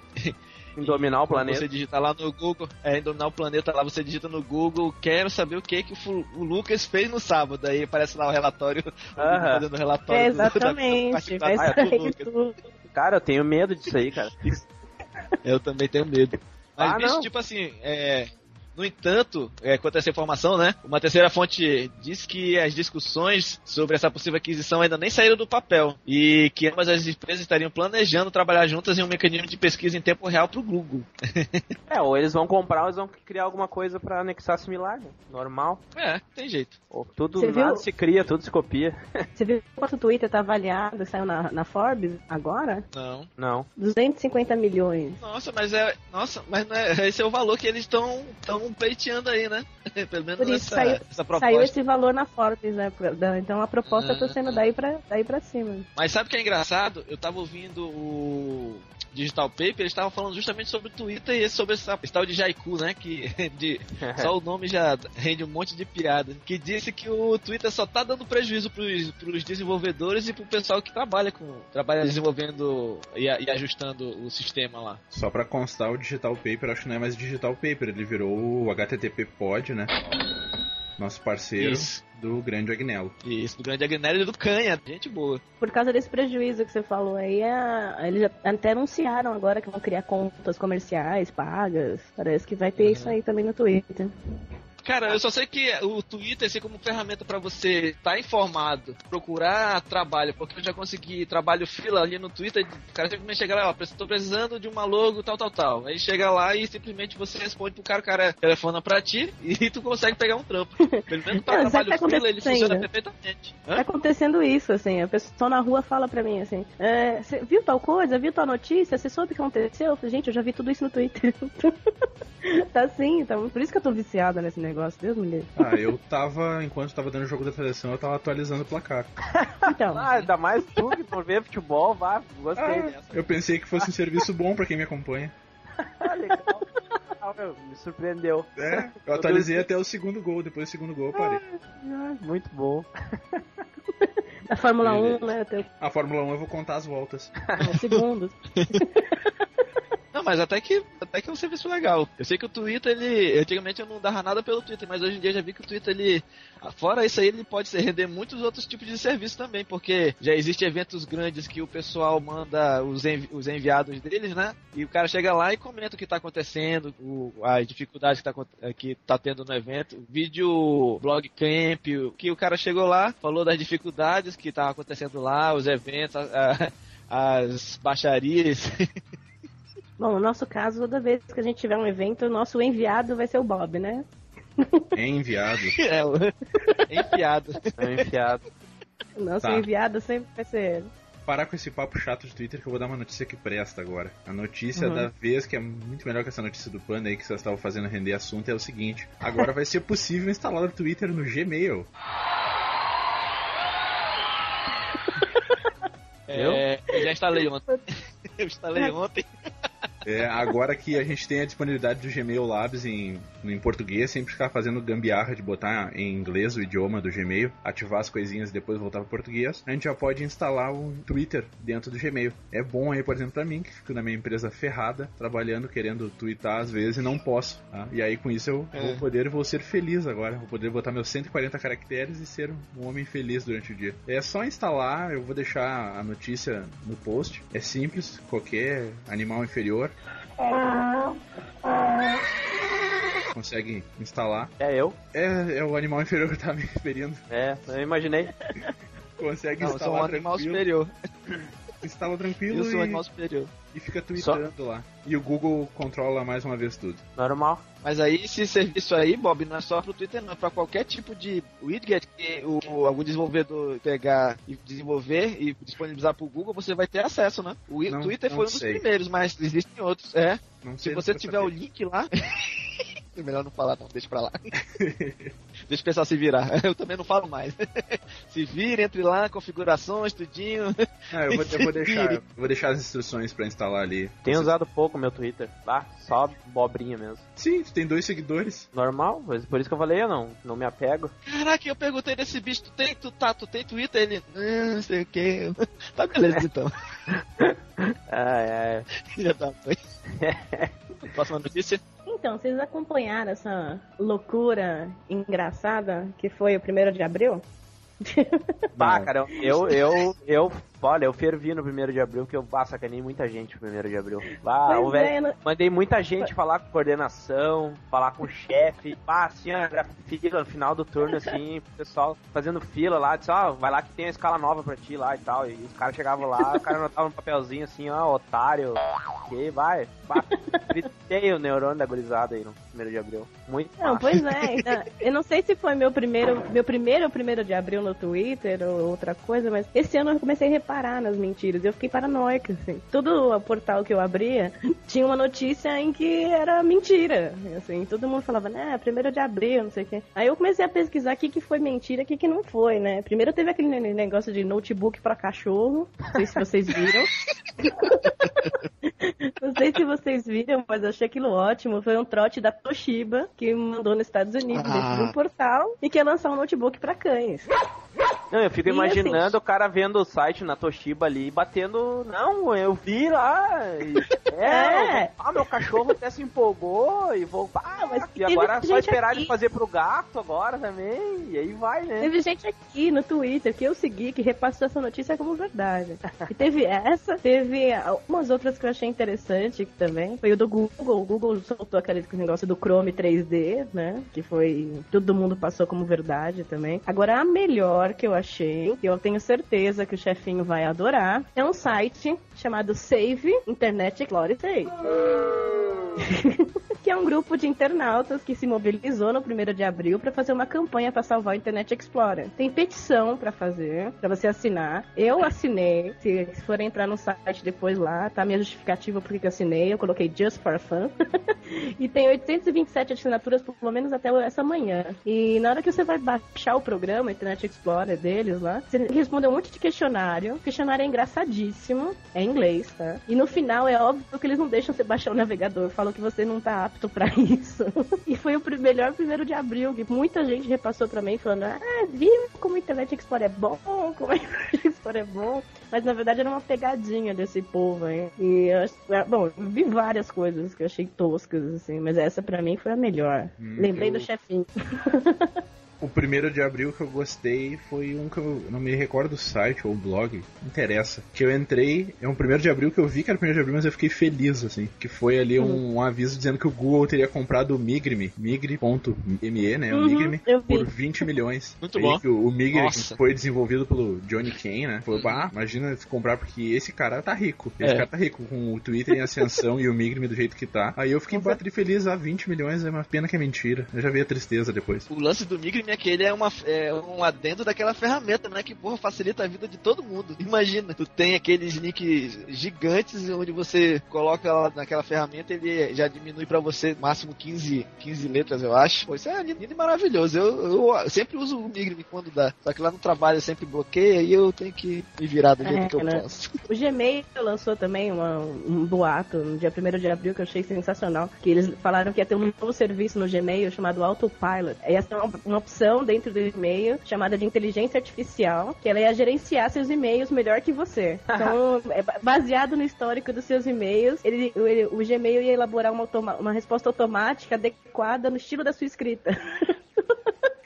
Em dominar o planeta. Você digita lá no Google, é, em dominar o planeta lá, você digita no Google, quero saber o que que o, o Lucas fez no sábado. Aí aparece lá o relatório, fazendo o relatório. É, exatamente, do, da, vai sair tudo. Cara, eu tenho medo disso aí, cara. eu também tenho medo. Mas, ah, bicho, não. tipo assim, é, no entanto, é, quanto a essa informação, né? Uma terceira fonte diz que as discussões sobre essa possível aquisição ainda nem saíram do papel e que ambas as empresas estariam planejando trabalhar juntas em um mecanismo de pesquisa em tempo real para o Google. é, ou eles vão comprar ou eles vão criar alguma coisa para anexar similar, né? normal. É, tem jeito. Ou tudo viu... se cria, tudo se copia. Você viu quanto o Twitter tá avaliado, saiu na, na Forbes agora? Não. Não. 250 milhões. Nossa, mas é, nossa, mas não é, esse é o valor que eles estão tão pleiteando aí, né? Pelo menos Por isso saiu, essa proposta. Saiu esse valor na Forbes, né? Então a proposta ah. tá sendo daí pra, daí pra cima. Mas sabe o que é engraçado? Eu tava ouvindo o Digital Paper, eles estavam falando justamente sobre o Twitter e sobre essa, esse tal de Jaiku, né? Que de, só o nome já rende um monte de piada. Que disse que o Twitter só tá dando prejuízo pros, pros desenvolvedores e pro pessoal que trabalha com trabalha desenvolvendo e, e ajustando o sistema lá. Só para constar, o Digital Paper acho que não é mais Digital Paper, ele virou o HTTP Pod, né? Nosso parceiro. Isso do Grande Agnello. Isso, do Grande Agnello e do Canha, gente boa. Por causa desse prejuízo que você falou aí, a, eles até anunciaram agora que vão criar contas comerciais pagas. Parece que vai ter uhum. isso aí também no Twitter. Cara, eu só sei que o Twitter, assim, como ferramenta para você estar tá informado, procurar trabalho, porque eu já consegui trabalho fila ali no Twitter, o cara simplesmente chega lá, ó, tô precisando de uma logo, tal, tal, tal. Aí chega lá e simplesmente você responde pro cara, o cara telefona pra ti e tu consegue pegar um trampo. Pelo menos pra é, trabalho tá fila, ele funciona perfeitamente. Hã? Tá acontecendo isso, assim, a pessoa na rua fala pra mim, assim, é, você viu tal coisa, viu tal notícia, você soube o que aconteceu? Eu falei, gente, eu já vi tudo isso no Twitter. tá assim, tá, por isso que eu tô viciada nesse negócio negócio, Deus me livre. Ah, eu tava, enquanto tava dando o jogo da seleção, eu tava atualizando o placar. então. Ah, ainda mais tu que por ver futebol, vá, gostei ah, dessa. Eu pensei que fosse um serviço bom pra quem me acompanha. ah, legal. me surpreendeu. É, eu atualizei até o segundo gol, depois do segundo gol eu parei. Ah, muito bom. A Fórmula 1, né? A Fórmula 1 eu vou contar as voltas. É, segundos. mas até que, até que é um serviço legal. Eu sei que o Twitter, ele. Antigamente eu não dava nada pelo Twitter, mas hoje em dia eu já vi que o Twitter, ele. Fora isso aí, ele pode render muitos outros tipos de serviço também, porque já existem eventos grandes que o pessoal manda os, envi os enviados deles, né? E o cara chega lá e comenta o que tá acontecendo, o, as dificuldades que tá, que tá tendo no evento. Vídeo blog camp, que o cara chegou lá, falou das dificuldades que tá acontecendo lá, os eventos, a, a, as baixarias. Bom, no nosso caso, toda vez que a gente tiver um evento, o nosso enviado vai ser o Bob, né? É enviado. é, enviado. É enfiado. O nosso Tá. enviado sempre vai ser ele. Parar com esse papo chato de Twitter que eu vou dar uma notícia que presta agora. A notícia Uhum. da vez, que é muito melhor que essa notícia do Panda aí que vocês estavam fazendo render assunto, é o seguinte: agora vai ser possível instalar o Twitter no Gmail. É, eu já instalei ontem. Eu instalei ontem. É, agora que a gente tem a disponibilidade do Gmail Labs em, em português, sempre ficar fazendo gambiarra de botar em inglês o idioma do Gmail, ativar as coisinhas e depois voltar para português, a gente já pode instalar o Twitter dentro do Gmail. É bom aí, por exemplo, para mim, que fico na minha empresa ferrada, trabalhando, querendo twittar às vezes e não posso. tá? E aí com isso eu É. vou poder vou ser feliz agora, vou poder botar meus 140 caracteres e ser um homem feliz durante o dia. É só instalar, eu vou deixar a notícia no post. É simples, qualquer animal inferior consegue instalar. É eu? É, é o animal inferior que tá me referindo. É, eu imaginei. Consegue Não, eu sou um instalar animal tranquilo. superior. Instala tranquilo e, e fica tweetando lá. E o Google controla mais uma vez tudo. Normal. Mas aí esse serviço aí, Bob, não é só pro Twitter, não, é pra qualquer tipo de widget que o, algum desenvolvedor pegar e desenvolver e disponibilizar pro Google, você vai ter acesso, né? O Não- Twitter não foi um dos sei. primeiros, mas existem outros. É. Não Se você tiver saber. o link lá. é melhor não falar, não, deixa pra lá. deixa o pessoal se virar. Eu também não falo mais. se vira, entre lá, configurações, tudinho. Ah, eu, vou, eu vou deixar, eu vou deixar as instruções pra instalar ali. Tenho Você- usado pouco meu Twitter. Ah, só bobrinha mesmo. Sim, tu tem dois seguidores. Normal, mas por isso que eu falei, eu não, não me apego. Caraca, eu perguntei desse bicho, tu tem, tu tá, tu tem Twitter? Ele, "Ah, não sei o que. Tá beleza então. É, é. Já tá. Foi. Próxima notícia. Então, vocês acompanharam essa loucura engraçada que foi o primeiro de abril? Bah, cara, eu, eu, eu, olha, eu fervi no primeiro de abril, que eu ah, sacanei muita gente no primeiro de abril. O velho, é, não- mandei muita gente falar com coordenação, falar com o chefe. Bah, assim, era fila no final do turno, assim, o pessoal fazendo fila lá, disse, ó, vai lá que tem a escala nova pra ti lá e tal. E os caras chegavam lá, o cara anotava um papelzinho assim, ó, otário, que vai. Gritei o neurônio da gurizada aí no primeiro de abril. Muito Não, massa. pois é. eu não sei se foi meu primeiro, meu primeiro primeiro de abril no Twitter ou outra coisa, mas esse ano eu comecei a reparar nas mentiras. Eu fiquei paranoica, assim. Todo o portal que eu abria tinha uma notícia em que era mentira. Assim, todo mundo falava, né, primeiro de abril, não sei o quê. Aí eu comecei a pesquisar o que, que foi mentira e o que, que não foi, né? Primeiro teve aquele ne- negócio de notebook pra cachorro. Não sei se vocês viram. Não sei se vocês viram, mas eu achei aquilo ótimo. Foi um trote da Toshiba que mandou nos Estados Unidos Ah. dentro de um portal e quer lançar um notebook pra cães. Não, eu fico E imaginando assim- o cara vendo o site na Toshiba ali e batendo. Não, eu vi lá. e- é, É. ah, meu cachorro até se empolgou e vou. Ah, mas e agora é só esperar aqui- ele fazer pro gato agora também. E aí vai, né? Teve gente aqui no Twitter que eu segui que repassou essa notícia como verdade. E teve essa, teve algumas outras que eu achei interessante que também. Foi o do Google. O Google soltou aquele negócio do Chrome 3D, né? Que foi. Todo mundo passou como verdade também. Agora, a melhor que eu achei, eu tenho certeza que o chefinho vai adorar, é um site chamado Save Internet Explorer 6. que é um grupo de internautas que se mobilizou no 1 de abril para fazer uma campanha para salvar o Internet Explorer. Tem petição para fazer, para você assinar. Eu assinei. Se for entrar no site depois lá, tá minha justificativa porque eu assinei. Eu coloquei Just for Fun. e tem 827 assinaturas, pelo menos até essa manhã. E na hora que você vai baixar o programa, Internet Explorer deles lá, você responde um monte de questionário. O questionário é engraçadíssimo, é em inglês, tá? E no final é óbvio que eles não deixam você baixar o navegador, falam que você não tá apto apto pra isso. E foi o melhor primeiro de abril, que muita gente repassou pra mim falando, ah, viu como o Internet Explorer é bom, como o Internet Explorer é bom. Mas na verdade era uma pegadinha desse povo aí. E eu, é, bom, eu vi várias coisas que eu achei toscas, assim, mas essa pra mim foi a melhor. Hum, Lembrei eu- do chefinho. O primeiro de abril que eu gostei foi um que eu não me recordo do site ou blog, não interessa. Que eu entrei, é um primeiro de abril que eu vi que era o primeiro de abril, mas eu fiquei feliz, assim. Que foi ali um, um aviso dizendo que o Google teria comprado o Migrime, migre.me, né? O Uhum, Migrime, eu vi. por 20 milhões. Muito Aí bom. que o, o Migre Nossa. que foi desenvolvido pelo Johnny Kane, né? Foi, bah, imagina se comprar, porque esse cara tá rico. Esse É. cara tá rico, com o Twitter em ascensão e o Migrime do jeito que tá. Aí eu fiquei batri feliz, ah, 20 milhões é uma pena que é mentira. Eu já vi a tristeza depois. O lance do Migrime é que ele é, uma, é um adendo daquela ferramenta, né? Que, porra, facilita a vida de todo mundo. Imagina, tu tem aqueles links gigantes onde você coloca lá naquela ferramenta ele já diminui pra você máximo 15, 15 letras, eu acho. Pô, isso é lindo e maravilhoso. Eu, eu sempre uso o Migrime quando dá. Só que lá no trabalho eu sempre bloqueia e eu tenho que me virar do jeito É, que eu né? posso. O Gmail lançou também uma- um boato no dia 1 de abril que eu achei sensacional. Que eles falaram que ia ter um novo serviço no Gmail chamado Autopilot. Ia ser uma, uma opção dentro do e-mail chamada de inteligência artificial, que ela ia gerenciar seus e-mails melhor que você. Então, é ba- baseado no histórico dos seus e-mails, ele, o, ele- o Gmail ia elaborar uma, uma resposta automática adequada no estilo da sua escrita.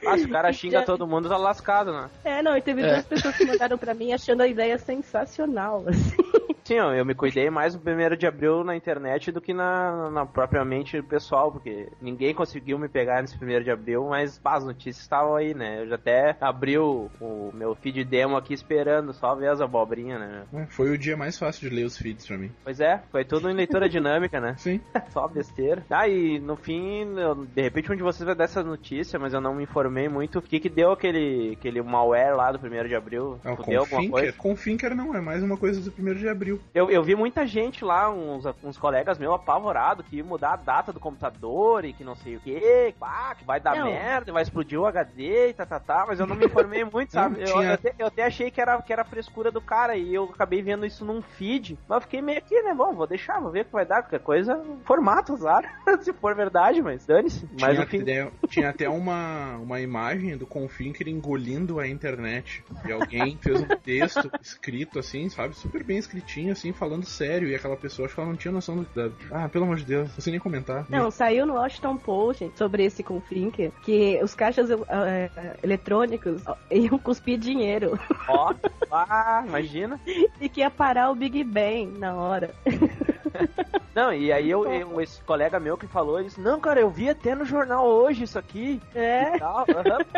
Ah, se o cara xinga todo mundo, tá lascado, né? É, não, e teve É. duas pessoas que mandaram pra mim achando a ideia sensacional. assim. Sim, eu, eu me cuidei mais no primeiro de abril na internet do que na, na propriamente pessoal, porque ninguém conseguiu me pegar nesse primeiro de abril, mas pá, as notícias estavam aí, né? Eu já até abri o, o meu feed demo aqui esperando só ver as abobrinhas, né? É, Foi o dia mais fácil de ler os feeds pra mim. Pois é, foi tudo em leitura dinâmica, né? Sim. Só besteira. Ah, e no fim, eu- de repente um de vocês vai dar essa notícia, mas eu não me informei muito. O que que deu aquele, aquele malware lá do primeiro de abril? Ah, o Tipo, deu alguma coisa? Confinker não, é mais uma coisa do primeiro de abril. Eu, eu vi muita gente lá, uns, uns colegas meus apavorados, que ia mudar a data do computador e que não sei o que, pá, que vai dar Não. merda, vai explodir o HD e tá, tá, tá, mas eu não me informei muito, sabe? Eu, eu, até, eu até achei que era, que era frescura do cara e eu acabei vendo isso num feed, mas eu fiquei meio aqui, né? Bom, vou deixar, vou ver o que vai dar, qualquer coisa, formato, claro, se for verdade, mas dane-se. Mas Tinha, até, tinha até uma, uma imagem do Confinker engolindo a internet. E alguém fez um texto escrito assim, sabe? Super bem escritinho, assim, falando sério. E aquela pessoa, acho que ela não tinha noção do. Da... Ah, pelo amor de Deus, não sei nem comentar. Não, saiu no Washington Post sobre esse Confinker que os caixas eh, eletrônicos iam cuspir dinheiro Ó, ah, imagina. e que ia parar o Big Bang na hora. Não, e aí eu, eu- esse colega meu que falou, ele disse, não, cara, eu vi até no jornal hoje isso aqui. É. E tal,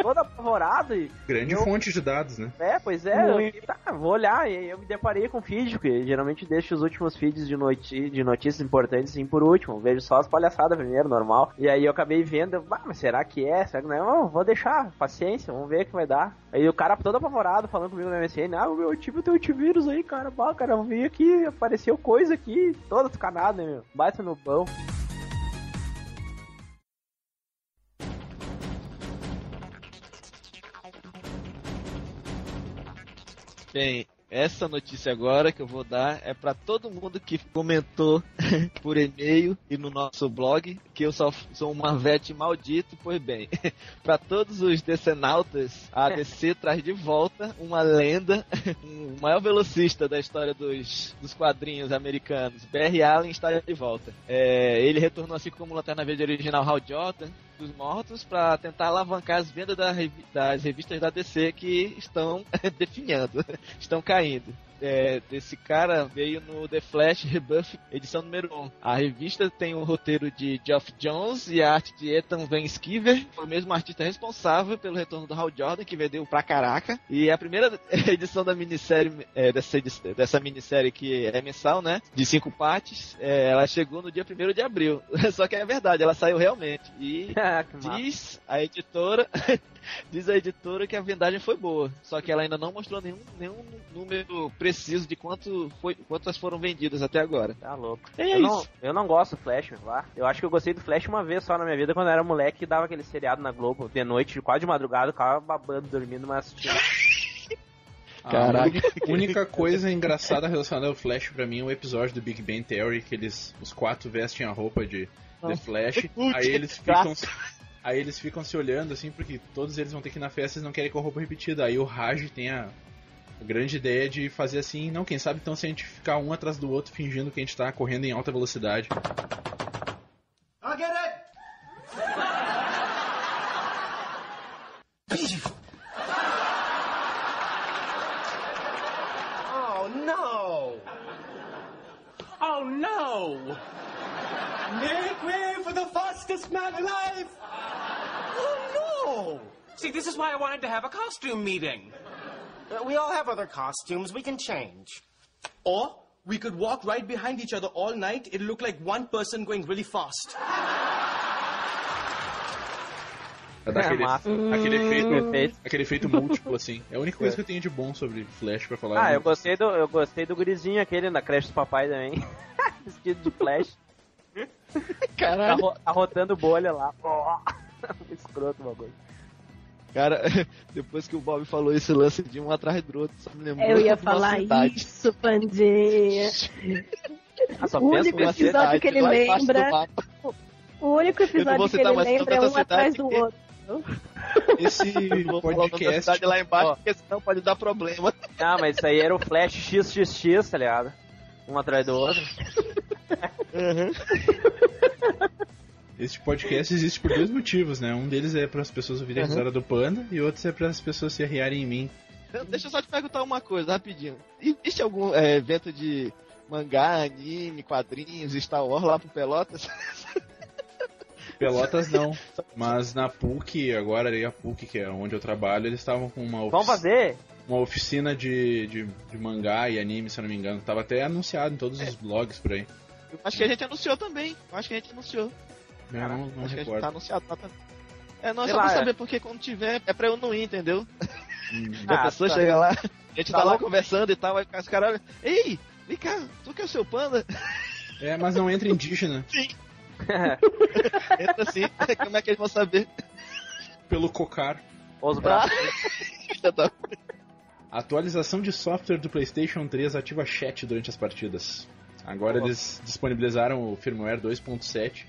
todo apavorado. E, Grande eu- fonte de dados, né? é, pois é, eu, tá, vou olhar. E aí eu me deparei com o feed, porque geralmente deixo os últimos feeds de, noti de notícias importantes assim por último. Vejo só as palhaçadas primeiro, normal. E aí eu acabei vendo, eu, ah, mas será que é? Será que não é? Não, vou deixar, paciência, vamos ver o que vai dar. Aí o cara todo apavorado falando comigo no MSN, ah, o meu time tem antivírus aí, cara, bah, cara, eu vi aqui, apareceu coisa aqui, toda escanada, né, meu? Bate no pão. Bem, essa notícia agora que eu vou dar é pra todo mundo que comentou por e-mail e no nosso blog que eu só sou um Marvete maldito. Pois bem, pra todos os decenautas, a ADC traz de volta uma lenda, o maior velocista da história dos, dos quadrinhos americanos. Barry Allen está de volta. É, ele retornou assim como o Lanterna Verde original Hal Jordan dos mortos para tentar alavancar as vendas das revistas da DC que estão definhando, estão caindo. É, desse cara veio no The Flash Rebuff, edição número 1. A revista tem o roteiro de Geoff Jones e a arte de Ethan Van Sciver, foi o mesmo artista responsável pelo retorno do Hal Jordan, que vendeu pra caraca. E a primeira edição da minissérie, é, dessa, dessa minissérie que é mensal, né? De cinco partes, é, ela chegou no dia 1 de abril. Só que é verdade, ela saiu realmente. E Ah. Diz a editora, diz a editora que a vendagem foi boa, só que ela ainda não mostrou nenhum, nenhum número preciso de quanto foi, quantas foram vendidas até agora. Tá louco. É eu, não, isso. eu não gosto do Flash, lá. Eu acho que eu gostei do Flash uma vez só na minha vida, quando eu era moleque que dava aquele seriado na Globo, de noite, quase de madrugada, eu ficava babando, dormindo, mas. Caraca. A única, única coisa engraçada relacionada ao Flash pra mim é o episódio do Big Bang Theory que eles, os quatro vestem a roupa de The Flash. Putz, aí eles ficam. Aí eles ficam se olhando assim, porque todos eles vão ter que ir na festa e eles não querem com a roupa repetida. Aí o Raj tem a grande ideia de fazer assim, não, quem sabe então se a gente ficar um atrás do outro fingindo que a gente tá correndo em alta velocidade. I'll get it! oh no! Oh no! Make way for the fastest man alive! Oh no! See, this is why I wanted to have a costume meeting. Uh, we all have other costumes. We can change. Or we could walk right behind each other all night. It'll look like one person going really fast. Pra dar É, aquele, aquele efeito, aquele efeito múltiplo, assim. É a única coisa que eu tenho de bom sobre Flash pra falar. Ah, eu gostei do, eu gostei do gurizinho aquele na creche do papai também. Vestido de flash. Tá, Caralho. ro- tá rotando bolha lá. Escroto o bagulho. Cara, depois que o Bob falou esse lance de um atrás do outro, só me lembrou Eu ia falar cidade. isso, Pandinha. O único episódio cidade que ele lembra-. O único episódio que ele mais lembra é um atrás do que- outro. Esse podcast. cidade lá embaixo, Ó. porque senão pode dar problema. Ah, mas isso aí era o Flash XXX, tá ligado? Um atrás do outro. Esse podcast existe por dois motivos, né? Um deles é para as pessoas ouvirem a Uhum. risada do panda e outro é para as pessoas se arriarem em mim. Deixa eu só te perguntar uma coisa, rapidinho. Existe algum é, evento de mangá, anime, quadrinhos, Star Wars lá pro Pelotas? Pelotas não, mas na PUC, agora ali a PUC, que é onde eu trabalho, eles estavam com uma, Vamos ofici- fazer? uma oficina de, de, de mangá e anime, se eu não me engano. Tava até anunciado em todos os blogs por aí. Eu acho que a gente anunciou também. Eu acho que a gente anunciou. Eu não, não acho que a gente recordo. tá anunciado lá também. É, não, é só lá, pra é. saber, porque quando tiver, é pra eu não ir, entendeu? Hum. a Ah, pessoa tá. chega lá, a gente tá, Tá lá lá. conversando e tal, aí os caras olham, ei, vem cá, tu que é o seu panda? É, mas não entra indígena. Entra assim, como é que eles vão saber? Pelo cocar. Os braços. Tá. Atualização de software do PlayStation 3 ativa chat durante as partidas. Agora eles disponibilizaram o firmware 2.7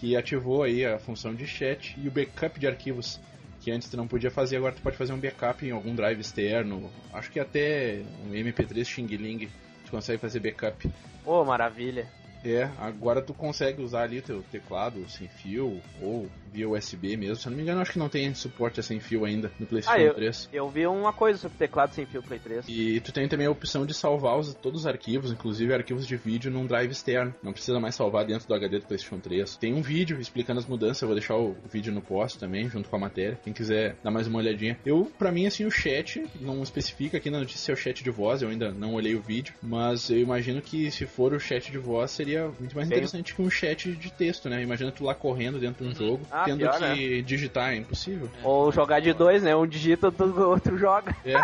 que ativou aí a função de chat e o backup de arquivos que antes tu não podia fazer, agora tu pode fazer um backup em algum drive externo. Acho que até um MP3 Xing Ling tu consegue fazer backup. Ô, maravilha. É, agora tu consegue usar ali teu teclado sem fio ou via USB mesmo. Se eu não me engano, acho que não tem suporte a sem fio ainda no PlayStation Ah, eu- 3. Eu vi uma coisa sobre teclado sem fio Play 3. E tu tem também a opção de salvar os, todos os arquivos, inclusive arquivos de vídeo, num drive externo. Não precisa mais salvar dentro do HD do PlayStation 3. Tem um vídeo explicando as mudanças, eu vou deixar o vídeo no post também, junto com a matéria. Quem quiser dar mais uma olhadinha. Eu, pra mim, assim, o chat, não especifica aqui na notícia se é o chat de voz, eu ainda não olhei o vídeo, mas eu imagino que se for o chat de voz, seria muito mais interessante que um chat de texto, né? Imagina tu lá correndo dentro de um jogo, Ah, tendo pior, que digitar, é impossível. Ou jogar de dois, né? Um digita, o outro joga. É.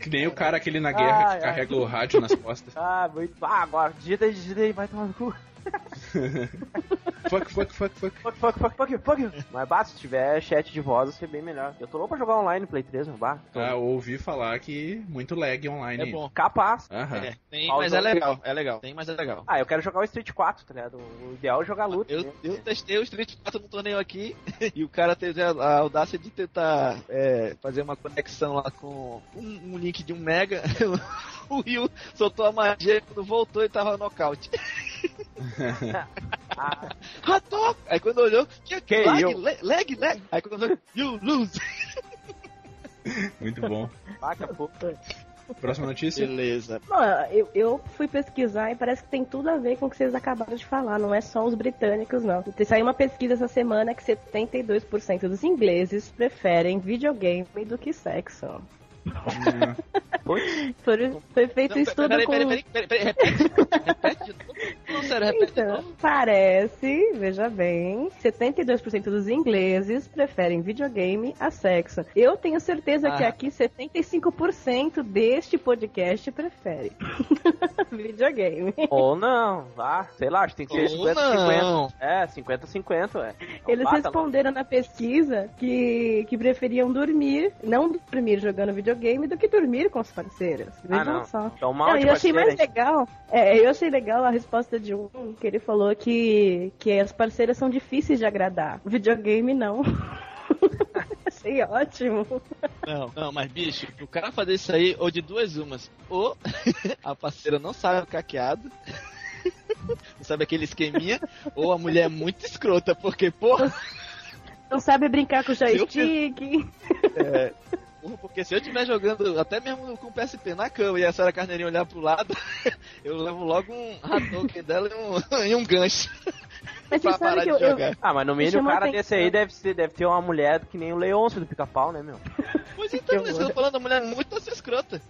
que nem o cara aquele na guerra Ai, que ai. carrega o rádio nas costas. Ah, muito. Ah, agora digita aí, digita aí, vai tomar no cu. Fuck, fuck, fuck, fuck. Fuck, fuck, fuck, fuck, you, fuck. Mas basta, se tiver chat de voz, vai ser bem melhor. Eu tô louco pra jogar online no Play 3, mas bah. tô Ah, eu ouvi falar que muito lag online. É bom. Capaz. Aham. É, tem, Pausa. mas é legal, é legal. Tem, mas é legal. Ah, eu quero jogar o Street 4, tá ligado? O ideal é jogar luta. Eu, né? eu testei o Street 4 no torneio aqui e o cara teve a, a audácia de tentar é, fazer uma conexão lá com um, um link de um mega. o Ryu soltou a magia e quando voltou ele tava nocaute. Rato! Aí quando olhou, tinha Que lag, eu? lag, lag, lag. Aí quando olhou, you lose. Muito bom. vaca. Próxima notícia. Beleza. Eu, eu fui pesquisar e parece que tem tudo a ver com o que vocês acabaram de falar. Não é só os britânicos, não. Saiu uma pesquisa essa semana que 72% dos ingleses preferem videogame do que sexo. Foi, foi feito Não, estudo peraí, com... peraí, peraí, peraí, repete. repete de novo. Não, Então, parece, veja bem, 72% dos ingleses preferem videogame a sexo. Eu tenho certeza que Ah. aqui 75% deste podcast prefere. videogame. Ou não, ah, sei lá, acho que tem que ser Ou 50-50. não. É, 50-50, é. Eles Bata, responderam na pesquisa que, que preferiam dormir, não dormir jogando videogame, do que dormir com os parceiros. Vejam Ah, não. só. Então, mal Não, eu achei mais legal. É, eu achei legal a resposta de um que ele falou que, que as parceiras são difíceis de agradar. O videogame não. achei ótimo. Não, não, mas bicho, o cara fazer isso aí, ou de duas umas, ou a parceira não sabe o caqueado, não sabe aquele esqueminha, ou a mulher é muito escrota, porque, porra, Não sabe brincar com o joystick. é, porra, porque se eu estiver jogando até mesmo com o PSP na cama e a senhora Carneirinha olhar pro lado, eu levo logo um Hadouken dela e um, e um gancho Mas pra parar de eu, eu, jogar. Ah, mas no mínimo o cara desse aí deve, ser, deve ter uma mulher que nem o Leôncio do pica-pau, né, meu? Pois então, eu tô falando da mulher muito assim escrota.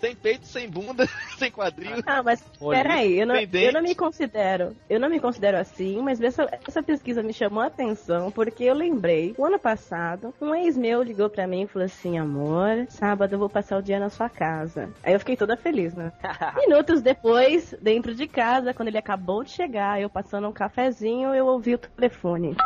Sem peito, sem bunda, sem quadril. Ah, mas peraí, eu não, eu não me considero, eu não me considero assim, mas essa, essa pesquisa me chamou a atenção porque eu lembrei, o ano passado, um ex meu ligou pra mim e falou assim, amor, sábado eu vou passar o dia na sua casa. Aí eu fiquei toda feliz, né? Minutos depois, dentro de casa, quando ele acabou de chegar, eu passando um cafezinho, eu ouvi o telefone.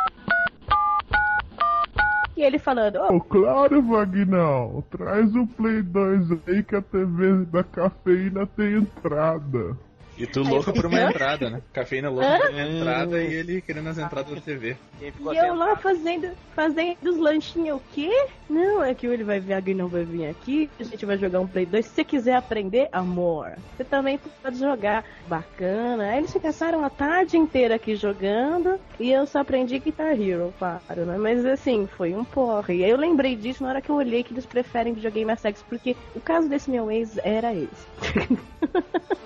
E ele falando, "Ô, Oh, claro, Vagnão. Traz o Play 2 aí que a TV da cafeína tem entrada. E tu louca por uma entrada, né? Cafeína louca por uma entrada e ele querendo as entradas da TV. Ficou E eu lá fazendo, fazendo os lanchinhos, o quê? Não, é que ele vai vir, alguém não vai vir aqui, a gente vai jogar um Play 2. Se você quiser aprender, amor, você também pode jogar. Bacana. Aí eles ficaram a tarde inteira aqui jogando e eu só aprendi Guitar Hero, claro, né? Mas assim, foi um porre. E aí eu lembrei disso na hora que eu olhei que eles preferem videogame a sexo, porque o caso desse meu ex era esse.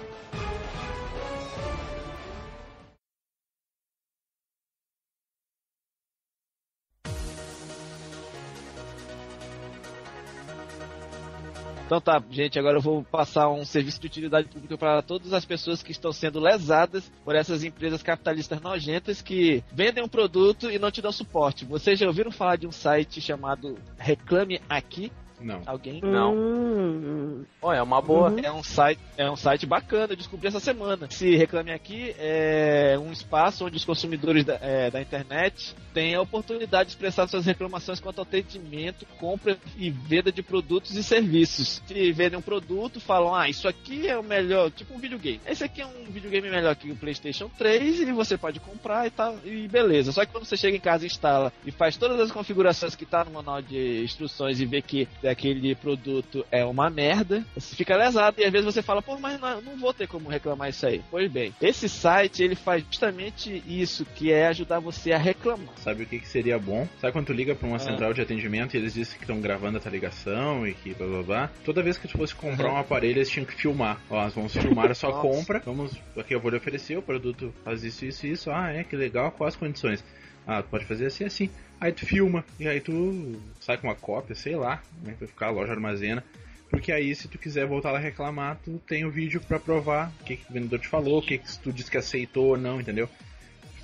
Então tá, gente, agora eu vou passar um serviço de utilidade pública para todas as pessoas que estão sendo lesadas por essas empresas capitalistas nojentas que vendem um produto e não te dão suporte. Vocês já ouviram falar de um site chamado Reclame Aqui? Não. Alguém? Não. Hum, Pô, é uma boa. Uhum. É um site, é um site bacana, eu descobri essa semana. Se Reclame Aqui é um espaço onde os consumidores da, é, da internet têm a oportunidade de expressar suas reclamações quanto ao atendimento, compra e venda de produtos e serviços. Se vendem um produto, falam, ah, isso aqui é o melhor, tipo um videogame. Esse aqui é um videogame melhor que o PlayStation 3 e você pode comprar e tal, e beleza. Só que quando você chega em casa, instala e faz todas as configurações que tá no manual de instruções e vê que aquele produto é uma merda, você fica lesado e às vezes você fala, pô, mas não, não vou ter como reclamar isso aí. Pois bem, esse site ele faz justamente isso, que é ajudar você a reclamar. Sabe o que, que seria bom? Sabe quando tu liga pra uma Ah. central de atendimento e eles dizem que estão gravando a tua ligação e que blá blá blá? Toda vez que tu fosse comprar um aparelho, eles tinham que filmar. Ó, nós vamos filmar a sua Nossa. compra. Vamos, aqui eu vou lhe oferecer, o produto faz isso, isso isso. Ah, é, que legal, quais as condições? Ah, tu pode fazer assim, assim. Aí tu filma, e aí tu sai com uma cópia, sei lá, né? Ficar, a loja armazena. Porque aí, se tu quiser voltar lá reclamar, tu tem o vídeo pra provar o que, que o vendedor te falou, o que, que tu disse que aceitou ou não, entendeu?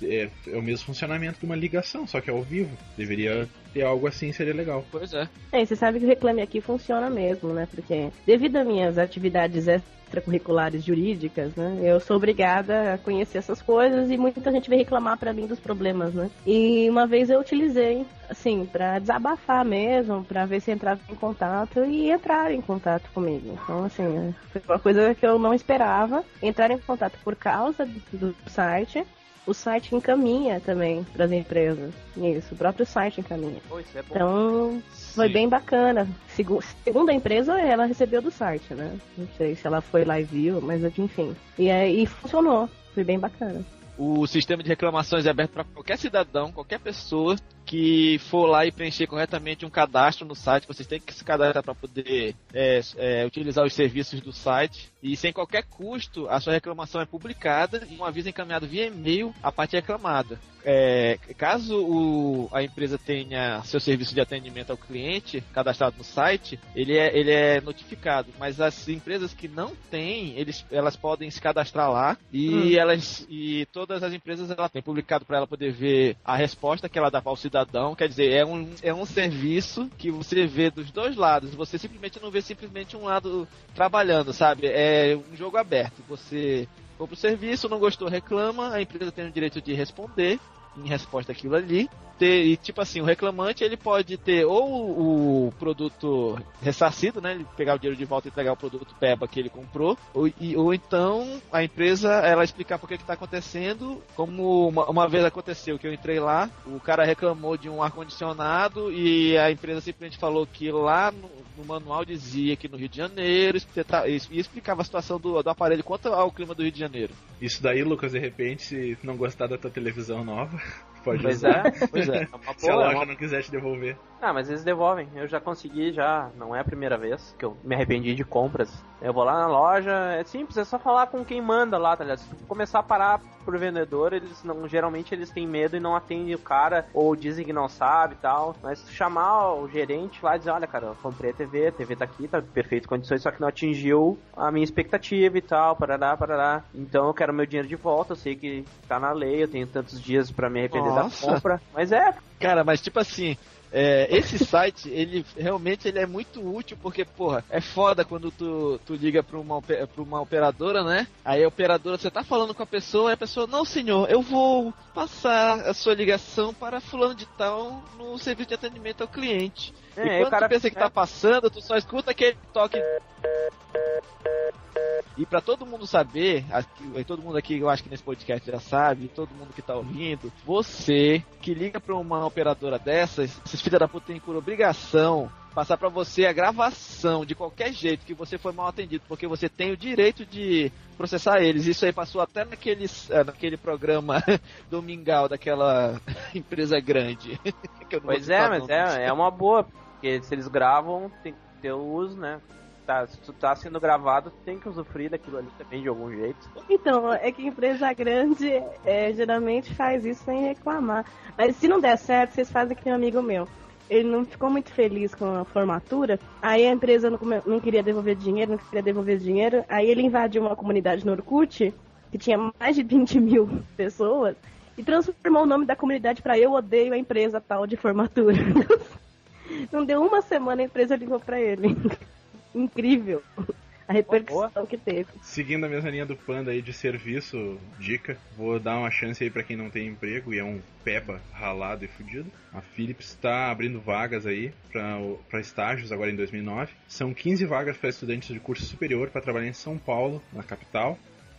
É, é o mesmo funcionamento de uma ligação, só que ao vivo. Deveria ter algo assim, seria legal. Pois é. É, e você sabe que o Reclame Aqui funciona mesmo, né? Porque devido às minhas atividades extracurriculares jurídicas, né? Eu sou obrigada a conhecer essas coisas e muita gente vem reclamar pra mim dos problemas, né? E uma vez eu utilizei, assim, pra desabafar mesmo, pra ver se entrava em contato e entrar em contato comigo. Então, assim, foi uma coisa que eu não esperava. Entrar em contato por causa do site. O site encaminha também para as empresas. Isso, o próprio site encaminha. Isso é bom. Então, foi Sim. bem bacana. Segu- Segundo a empresa, ela recebeu do site, né? Não sei se ela foi lá e viu, mas enfim. E aí funcionou. Foi bem bacana. O sistema de reclamações é aberto para qualquer cidadão, qualquer pessoa que for lá e preencher corretamente um cadastro no site. Vocês têm que se cadastrar para poder é, é, utilizar os serviços do site. E sem qualquer custo, a sua reclamação é publicada e um aviso encaminhado via e-mail à parte reclamada. É, caso o- a empresa tenha seu serviço de atendimento ao cliente cadastrado no site, ele é, ele é notificado. Mas as empresas que não têm, eles, elas podem se cadastrar lá e elas e todas as empresas ela têm publicado para ela poder ver a resposta que ela dá para o cidadão cidadão. Quer dizer, é um, é um serviço que você vê dos dois lados. Você simplesmente não vê simplesmente um lado trabalhando, sabe? É um jogo aberto. Você compra o serviço, não gostou, reclama, a empresa tem o direito de responder em resposta àquilo ali. Ter, e tipo assim, o reclamante ele pode ter ou o produto ressarcido, né? Ele pegar o dinheiro de volta e entregar o produto PEBA que ele comprou, ou, e, ou então a empresa ela explicar por que está acontecendo, como uma, uma, vez aconteceu que eu entrei lá, o cara reclamou de um ar-condicionado e a empresa simplesmente falou que lá no, no manual dizia que no Rio de Janeiro e explicava a situação do, do aparelho quanto ao clima do Rio de Janeiro. Isso daí, Lucas, de repente, se não gostar da tua televisão nova, pode pois usar. É, pois é. é se a loja uma... não quiser te devolver. Ah, mas eles devolvem. Eu já consegui, já. Não é a primeira vez que eu me arrependi de compras. Eu vou lá na loja, é simples, é só falar com quem manda lá, tá ligado? Se tu começar a parar pro vendedor, eles não. Geralmente eles têm medo e não atendem o cara, ou dizem que não sabe e tal. Mas chamar o gerente lá e dizer, olha, cara, eu comprei a TV, a TV tá aqui, tá perfeito condições, só que não atingiu a minha expectativa e tal, parará, parará. Então eu quero meu dinheiro de volta, eu sei que tá na lei, eu tenho tantos dias para me arrepender. Da compra. Mas é. Cara, mas tipo assim, é, esse site, ele realmente ele é muito útil porque, porra, é foda quando tu, tu liga pra uma, pra uma operadora, né? Aí a operadora, você tá falando com a pessoa, e a pessoa, não senhor, eu vou passar a sua ligação para fulano de tal no serviço de atendimento ao cliente. É, e quando cara... tu pensa que tá passando, tu só escuta aquele toque e para todo mundo saber, aqui, todo mundo aqui, eu acho que nesse podcast já sabe, todo mundo que tá ouvindo, você que liga para uma operadora dessas, filhos da puta têm por obrigação passar para você a gravação de qualquer jeito que você foi mal atendido, porque você tem o direito de processar eles. Isso aí passou até naquele, eh, naquele programa do Mingau, daquela empresa grande. pois é, mas é, é uma boa, porque se eles gravam, tem que ter o uso, né? Tá, se tu tá sendo gravado, tu tem que usufruir daquilo ali também de algum jeito. Então, é que empresa grande é, geralmente faz isso sem reclamar. Mas se não der certo, vocês fazem que um amigo meu. Ele não ficou muito feliz com a formatura, aí a empresa não, não queria devolver dinheiro, não queria devolver dinheiro, aí ele invadiu uma comunidade no Orkut, que tinha mais de 20 mil pessoas, e transformou o nome da comunidade para Eu Odeio a Empresa Tal de Formatura. Não deu uma semana a empresa ligou para ele incrível a repercussão que teve. Seguindo a mesma linha do Panda aí de serviço, dica, vou dar uma chance aí para quem não tem emprego e é um peba ralado e fudido. A Philips está abrindo vagas aí para estágios agora em 2009. São 15 vagas para estudantes de curso superior para trabalhar em São Paulo, na capital,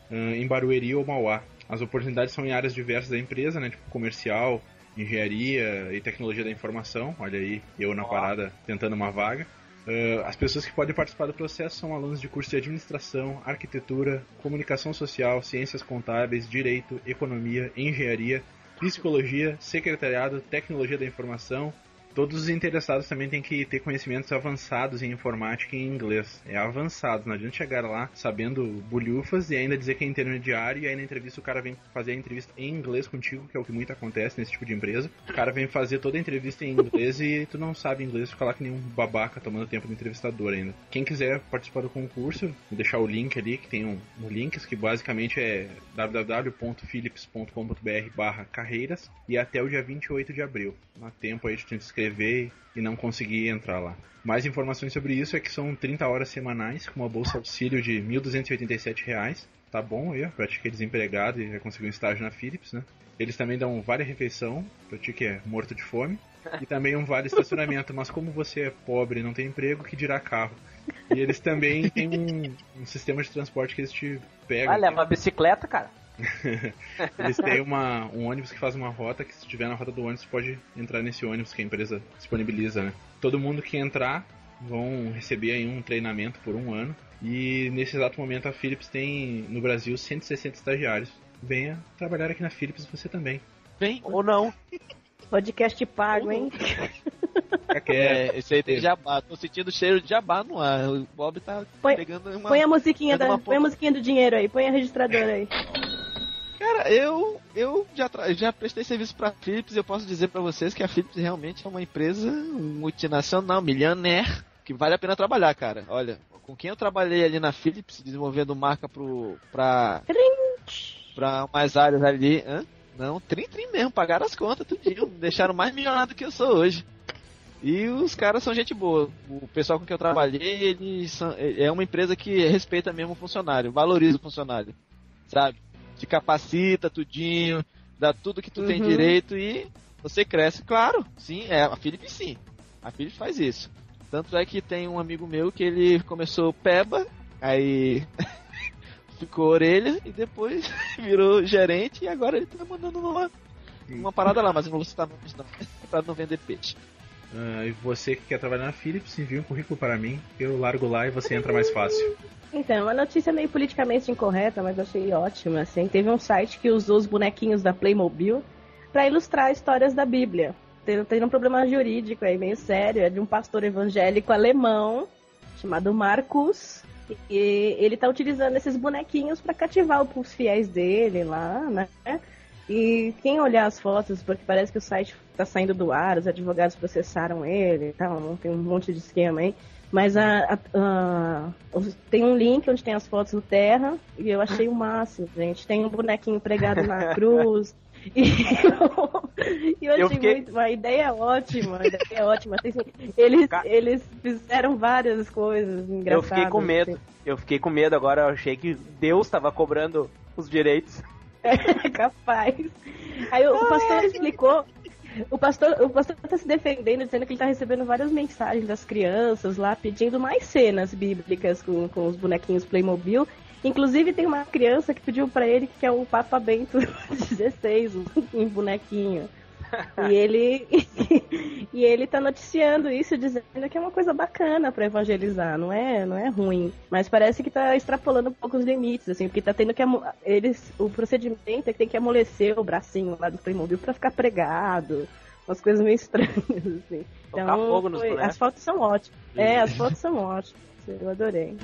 em Barueri ou Mauá. As oportunidades são em áreas diversas da empresa, né, tipo comercial, engenharia e tecnologia da informação. Olha aí, eu na parada tentando uma vaga. Uh, as pessoas que podem participar do processo são alunos de curso de administração, arquitetura, comunicação social, ciências contábeis, direito, economia, engenharia, psicologia, secretariado, tecnologia da informação, Todos os interessados também têm que ter conhecimentos avançados em informática e em inglês. É avançado, não adianta chegar lá sabendo bulhufas e ainda dizer que é intermediário e aí na entrevista o cara vem fazer a entrevista em inglês contigo, que é o que muito acontece nesse tipo de empresa. O cara vem fazer toda a entrevista em inglês e tu não sabe inglês, fica lá que nem um babaca tomando tempo do entrevistador ainda. Quem quiser participar do concurso, vou deixar o link ali, que tem um, um link que basicamente é www.philips.com.br barra carreiras e até o dia 28 de abril. Há tempo aí de te inscrever inscrever e não conseguir entrar lá. Mais informações sobre isso é que são 30 horas semanais com uma bolsa auxílio de R$ 1.287. Tá bom aí, pra ti que é desempregado e vai conseguir um estágio na Philips, né? Eles também dão um vale refeição, pra ti que é morto de fome, e também um vale estacionamento. Mas como você é pobre e não tem emprego, que dirá carro? E eles também têm um, um sistema de transporte que eles te pegam. Ah, leva uma bicicleta, cara. Eles têm uma, um ônibus que faz uma rota que se estiver na rota do ônibus pode entrar nesse ônibus que a empresa disponibiliza, né? Todo mundo que entrar vão receber aí um treinamento por um ano e nesse exato momento a Philips tem no Brasil 160 estagiários. Venha trabalhar aqui na Philips você também. Vem ou não. Podcast pago, hein? É, esse aí tem jabá. Tô sentindo cheiro de jabá no ar. O Bob tá põe, pegando uma. Põe a musiquinha, da, põe a musiquinha do dinheiro aí, põe a registradora aí. Cara, eu, eu já, já prestei serviço pra Philips e eu posso dizer para vocês que a Philips realmente é uma empresa multinacional, milionaire, que vale a pena trabalhar, cara. Olha, com quem eu trabalhei ali na Philips, desenvolvendo marca pro, pra, pra umas áreas ali. Hã? Não, trim trim mesmo, pagaram as contas, tudinho. Me deixaram mais milionário do que eu sou hoje. E os caras são gente boa. O pessoal com que eu trabalhei, eles são, é uma empresa que respeita mesmo o funcionário, valoriza o funcionário. Sabe? Te capacita tudinho, dá tudo que tu tem Uhum. direito e você cresce. Claro, sim, é, a Philips sim. A Philips faz isso. Tanto é que tem um amigo meu que ele começou peba, aí ficou orelha e depois virou gerente e agora ele tá mandando uma, uma parada lá, mas eu não vou citar nomes não, pra não vender peixe. Ah, e você que quer trabalhar na Philips, envia um currículo para mim, eu largo lá e você entra mais fácil. Então, uma notícia meio politicamente incorreta, mas achei ótima, assim. Teve um site que usou os bonequinhos da Playmobil para ilustrar histórias da Bíblia. Tem, tem um problema jurídico aí meio sério, é de um pastor evangélico alemão chamado Marcus. E ele tá utilizando esses bonequinhos para cativar os fiéis dele lá, né? E quem olhar as fotos, porque parece que o site tá saindo do ar, os advogados processaram ele e tal, tem um monte de esquema aí. Mas a, a- a- tem um link onde tem as fotos do Terra e eu achei o máximo, gente. Tem um bonequinho pregado na cruz. E eu, eu achei Eu fiquei- muito, uma ideia ótima, uma ideia ótima. Assim, eles, eles fizeram várias coisas engraçadas. Eu fiquei com medo. assim. Eu fiquei com medo agora, eu achei que Deus tava cobrando os direitos. É capaz. Aí o, o pastor explicou. O pastor, o pastor tá se defendendo, dizendo que ele tá recebendo várias mensagens das crianças lá pedindo mais cenas bíblicas com, com os bonequinhos Playmobil. Inclusive tem uma criança que pediu pra ele que é o Papa Bento XVI, um, um bonequinho. E ele e ele tá noticiando isso, dizendo que é uma coisa bacana pra evangelizar, não é, não é ruim. Mas parece que tá extrapolando um pouco os limites, assim, porque tá tendo que eles o procedimento é que tem que amolecer o bracinho lá do Playmobil pra ficar pregado. Umas coisas meio estranhas, assim. Nos foi- as fotos são ótimas. É, as fotos são ótimas. Eu adorei.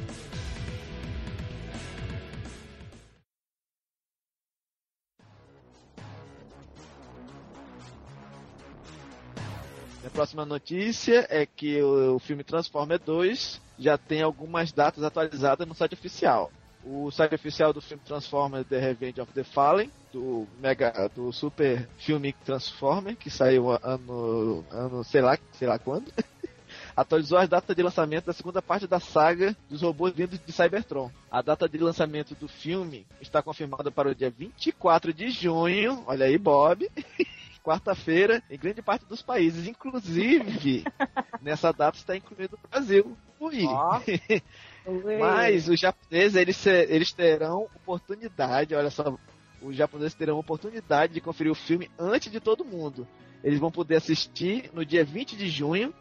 A próxima notícia é que o, o filme Transformer 2 já tem algumas datas atualizadas no site oficial. O site oficial do filme Transformer The Revenge of the Fallen, do mega do super filme Transformer, que saiu ano, ano sei lá, sei lá quando, atualizou as datas de lançamento da segunda parte da saga dos robôs vindos de Cybertron. A data de lançamento do filme está confirmada para o dia 24 de junho. Olha aí, Bob. Quarta-feira, em grande parte dos países, inclusive nessa data está incluído o Brasil. Ui. Ó. Mas os japoneses eles, eles terão oportunidade, olha só, os japoneses terão oportunidade de conferir o filme antes de todo mundo. Eles vão poder assistir no dia 20 de junho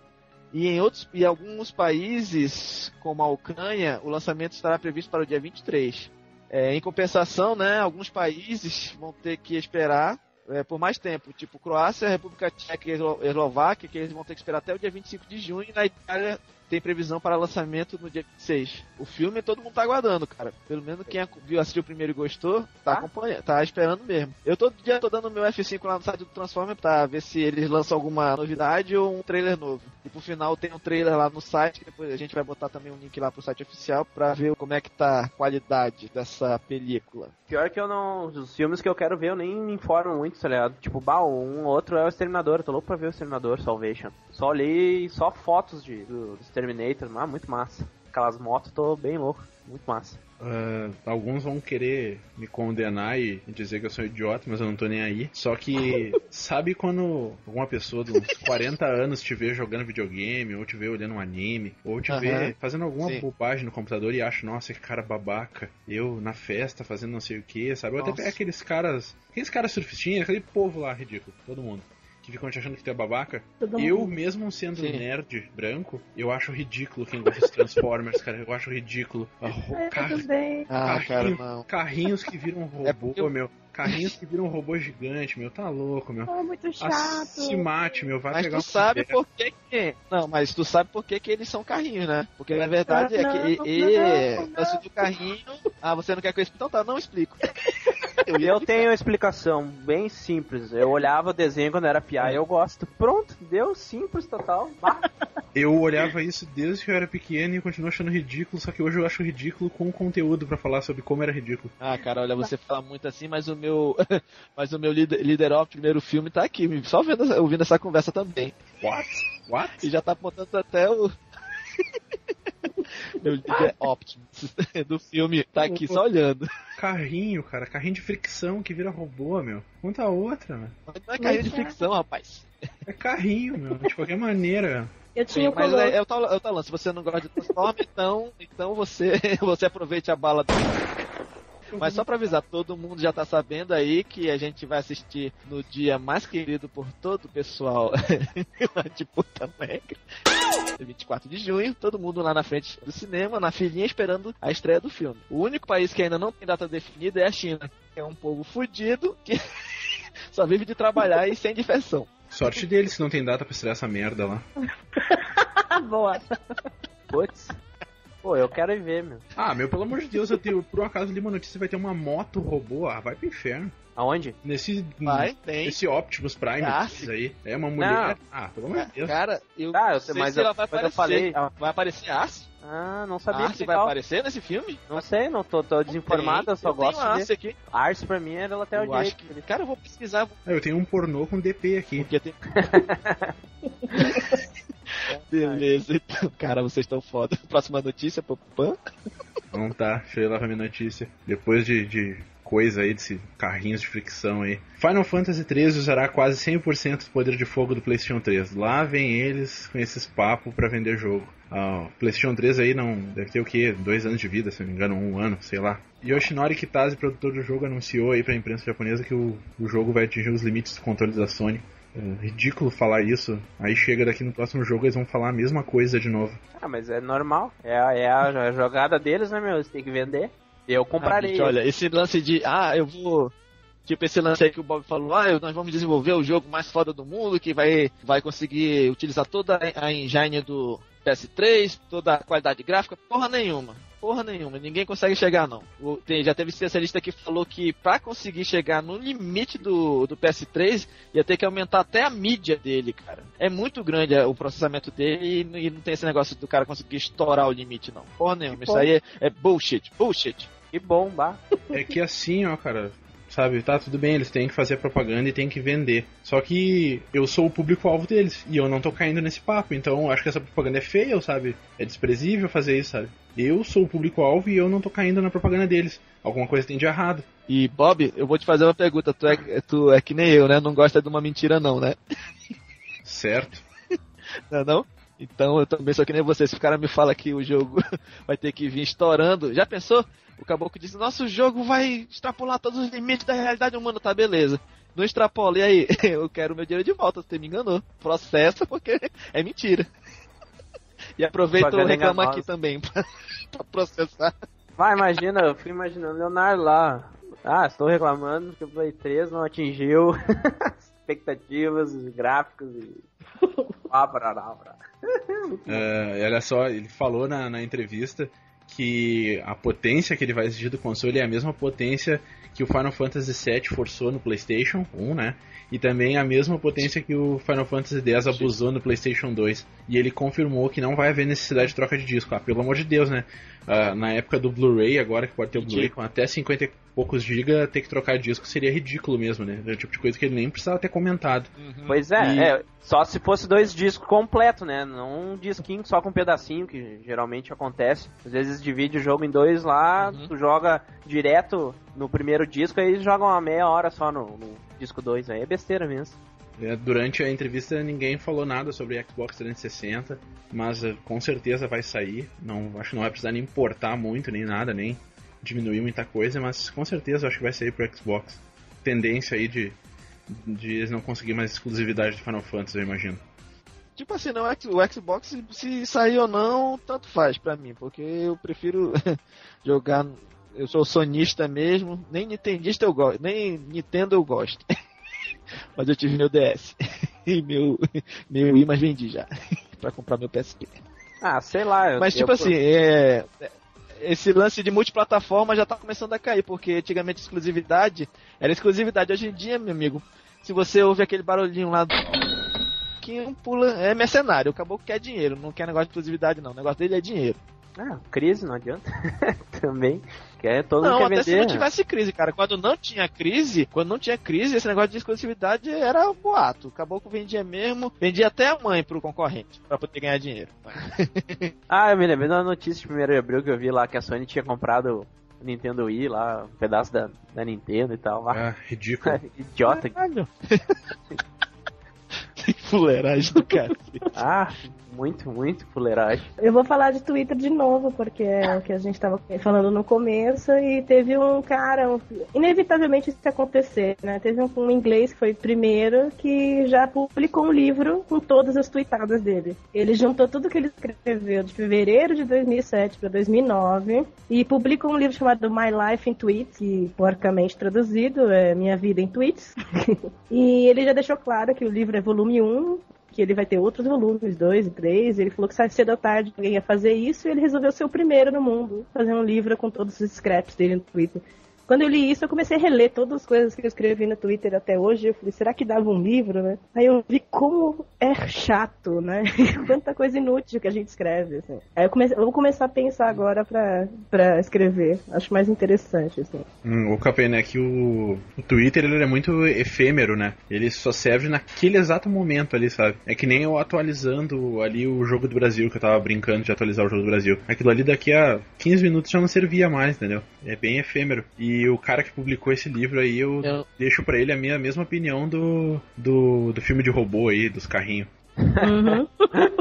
e em outros e alguns países, como a Ucrânia, o lançamento estará previsto para o dia 23. É, em compensação, né, alguns países vão ter que esperar é, por mais tempo, tipo Croácia, República Tcheca e Eslo- Eslováquia, que eles vão ter que esperar até o dia 25 de junho, e na Itália tem previsão para lançamento no dia 26. O filme todo mundo tá aguardando, cara. Pelo menos quem viu, assistiu o primeiro e gostou, tá acompanhando, tá esperando mesmo. Eu todo dia tô dando meu F5 lá no site do Transformer pra ver se eles lançam alguma novidade ou um trailer novo. E pro final tem um trailer lá no site, que depois a gente vai botar também um link lá pro site oficial pra ver como é que tá a qualidade dessa película. Pior que eu não. Os filmes que eu quero ver eu nem me informo muito, tá ligado? Tipo, bah, um outro é o Exterminador. Eu tô louco pra ver o Exterminador Salvation. Só olhei só fotos de, do, do Exterminator, ah, muito massa. Aquelas motos, tô bem louco. Muito massa. Ah, alguns vão querer me condenar e dizer que eu sou idiota, mas eu não tô nem aí. Só que, sabe quando alguma pessoa de uns 40 anos te vê jogando videogame, ou te vê olhando um anime, ou te Aham. vê fazendo alguma Sim. bobagem no computador e acha, nossa, que cara babaca. Eu na festa fazendo não sei o que, sabe? Ou até aqueles caras, aqueles caras surfistinhas, aquele povo lá ridículo, todo mundo. Que ficam te achando que tu é babaca. Todo Eu, mundo. mesmo sendo Sim. nerd branco, eu acho ridículo quem gosta dos Transformers, cara. Eu acho ridículo. A ro- É, bem. Ah, cara, Carrinho- não. Carrinhos que viram robô, É eu- meu. Carrinhos que viram robô gigante, meu. Tá louco, meu. Oh, muito Ah, chato. se mate, meu. Vai Mas pegar tu um sabe por que que... Não, mas tu sabe por que que eles são carrinhos, né? Porque na verdade é Não, que... E, não, e, não. lance do carrinho... Ah, você não quer que eu explique? Então tá, não explico. Eu tenho uma explicação bem simples. Eu olhava o desenho quando era piá e eu gosto. Pronto, deu simples total. Bah. Eu olhava isso desde que eu era pequeno e continuo achando ridículo, só que hoje eu acho ridículo com conteúdo pra falar sobre como era ridículo. Ah, cara, olha, você fala muito assim, mas o meu. mas o meu líder, líder off primeiro filme tá aqui, só vendo, ouvindo essa conversa também. What? What? E já tá apontando até o. meu líder Optimus do filme tá aqui só olhando. Carrinho, cara, carrinho de fricção que vira robô, meu. Conta outra, meu. Não é carrinho de fricção, rapaz. É carrinho, meu, de qualquer maneira. Eu tinha o Mas é, é o tal, é o tal lance, se você não gosta de Transformers, então, então você, você aproveite a bala do... Mas só pra avisar, todo mundo já tá sabendo aí que a gente vai assistir no dia mais querido por todo o pessoal lá de Puta Negra. 24 de junho, todo mundo lá na frente do cinema, na filinha, esperando a estreia do filme. O único país que ainda não tem data definida é a China, que é um povo fudido que só vive de trabalhar e sem diversão. Sorte deles se não tem data pra estrear essa merda lá. Boa. Putz. Pô, eu quero ir ver, meu. Ah, meu, pelo amor de Deus, eu tenho, por um acaso li uma notícia vai ter uma moto robô. Ah, vai pro inferno. Aonde? Nesse, Vai, tem. Esse Optimus Prime Ah, aí. É uma mulher. Ah, pelo amor de Deus. Cara, eu Ah, eu não sei, sei mas se eu- ela vai mas eu aparecer. falei- Vai aparecer a Arce? Ah, não sabia Arce que vai aparecer nesse filme? Não sei, não tô, tô desinformado, eu só eu gosto tenho de Arce aqui. Arce pra mim era até o Eu direito. que... Cara, eu vou pesquisar, Ah, eu tenho um pornô com DP aqui. porque tem... Beleza, então, cara, vocês estão foda. Próxima notícia, Popã. Não tá, deixa eu ir lá pra minha notícia. Depois de, de coisa aí, desse carrinhos de fricção aí. Final Fantasy XIII usará quase 100% do poder de fogo do PlayStation 3. Lá vem eles com esses papos pra vender jogo. Ah, o PlayStation 3 aí não deve ter o quê? Dois anos de vida, se não me engano, um ano, sei lá. Yoshinori Kitase, produtor do jogo, anunciou aí pra imprensa japonesa que o, o jogo vai atingir os limites dos controles da Sony. É ridículo falar isso. Aí chega daqui no próximo jogo eles vão falar a mesma coisa de novo. Ah, mas é normal. É, a- é a, a jogada deles, né, meu? Eles têm que vender. Eu comprarei. Ah, gente, olha, esse lance de, ah, eu vou. Tipo, esse lance aí que o Bob falou, ah, nós vamos desenvolver o jogo mais foda do mundo, que vai, vai conseguir utilizar toda a engine do PS3, toda a qualidade gráfica, porra nenhuma. Porra nenhuma, ninguém consegue chegar não. O- tem- já teve especialista que falou que pra conseguir chegar no limite do, do PS3 ia ter que aumentar até a mídia dele, cara. É muito grande é, o processamento dele e, e não tem esse negócio do cara conseguir estourar o limite não. Porra nenhuma, isso bom. aí é, é bullshit, bullshit. Que bom, bah. É que assim, ó, cara, sabe, tá tudo bem, eles têm que fazer propaganda e têm que vender. Só que eu sou o público-alvo deles e eu não tô caindo nesse papo, então acho que essa propaganda é feia, sabe? É desprezível fazer isso, sabe? Eu sou o público-alvo e eu não tô caindo na propaganda deles. Alguma coisa tem de errado. E Bob, eu vou te fazer uma pergunta. Tu é, tu é que nem eu, né? Não gosta de uma mentira, não, né? Certo? Não, é não? Então eu também sou que nem você. Se o cara me fala que o jogo vai ter que vir estourando, já pensou? O caboclo disse: Nosso jogo vai extrapolar todos os limites da realidade humana, tá beleza. Não extrapola, e aí? Eu quero meu dinheiro de volta, você me enganou. Processa porque é mentira. E aproveita o Propaganda reclama aqui também pra, pra processar. Vai, imagina, eu fui imaginando o Leonardo lá. Ah, estou reclamando que o Play 3 não atingiu as expectativas gráficas e. Ah, brará, brará. É, olha só, ele falou na, na entrevista que a potência que ele vai exigir do console é a mesma potência que o Final Fantasy VII forçou no PlayStation 1, né? E também a mesma potência que o Final Fantasy X abusou no PlayStation 2. E ele confirmou que não vai haver necessidade de troca de disco. Ah, pelo amor de Deus, né? Ah, na época do Blu-ray, agora que pode ter o Blu-ray com até 50 e poucos GB, ter que trocar disco seria ridículo mesmo, né? É o tipo de coisa que ele nem precisava ter comentado. Pois é, E- é, só se fosse dois discos completos, né? Não um disquinho só com um pedacinho, que geralmente acontece. Às vezes divide o jogo em dois lá, Uhum. tu joga direto no primeiro disco, aí eles jogam uma meia hora só no, no disco 2, aí é besteira mesmo. É, Durante a entrevista ninguém falou nada sobre Xbox 360, mas eh, com certeza vai sair. Não, acho que não vai precisar nem importar muito, nem nada, nem diminuir muita coisa, mas com certeza acho que vai sair pro Xbox. Tendência aí de, de eles não conseguir mais exclusividade do Final Fantasy, eu imagino. Tipo assim, não, o Xbox, se- se sair ou não, tanto faz pra mim, porque eu prefiro jogar. Eu sou sonista mesmo, nem nintendista eu gosto, nem Nintendo eu gosto. Mas eu tive meu DS e meu, meu Wii, mas vendi já pra comprar meu PSP. Ah, sei lá. Eu, Mas tipo eu- assim, é, esse lance de multiplataforma já tá começando a cair, porque antigamente exclusividade era exclusividade. Hoje em dia, meu amigo, se você ouve aquele barulhinho lá do... caboquinho pula, é mercenário. O caboclo quer dinheiro, não quer negócio de exclusividade, não. O negócio dele é dinheiro. Ah, crise, não adianta. Também. Quer, todo não, mundo quer até se vender. não tivesse crise, cara. Quando não tinha crise, quando não tinha crise, esse negócio de exclusividade era um boato. O caboclo vendia mesmo, vendia até a mãe pro concorrente, pra poder ganhar dinheiro. Ah, eu me lembrei de uma notícia de 1 de abril que eu vi lá que a Sony tinha comprado o Nintendo Wii lá, um pedaço da, da Nintendo e tal. lá. Ah, ridículo. Idiota. Caralho. fuleiragem do cara. Ah, muito, muito fuleiragem. Eu vou falar de Twitter de novo, porque é o que a gente estava falando no começo, e teve um cara, um- inevitavelmente isso ia acontecer, né? Teve um, um inglês que foi primeiro que já publicou um livro com todas as tweetadas dele. Ele juntou tudo que ele escreveu de fevereiro de 2007 para 2009 e publicou um livro chamado My Life in Tweets, que porcamente traduzido é Minha Vida em Tweets. e ele já deixou claro que o livro é volume 1, que ele vai ter outros volumes, dois e três. Ele falou que sai cedo ou tarde alguém ia fazer isso e ele resolveu ser o primeiro no mundo, fazer um livro com todos os scraps dele no Twitter. Quando eu li isso, eu comecei a reler todas as coisas que eu escrevi no Twitter até hoje. Eu falei, será que dava um livro, né? Aí eu vi como é chato, né? Quanta coisa inútil que a gente escreve, assim. Aí eu, comecei, vou começar a pensar agora pra, pra escrever. Acho mais interessante, assim. Hum, o Capena é que o, o Twitter ele é muito efêmero, né? Ele só serve naquele exato momento ali, sabe? É que nem eu atualizando ali o jogo do Brasil, que eu tava brincando de atualizar o jogo do Brasil. Aquilo ali daqui a 15 minutos já não servia mais, entendeu? É bem efêmero. E o cara que publicou esse livro aí, eu, Eu- deixo pra ele a minha mesma opinião do, do, do filme de robô aí, dos carrinhos. Uhum.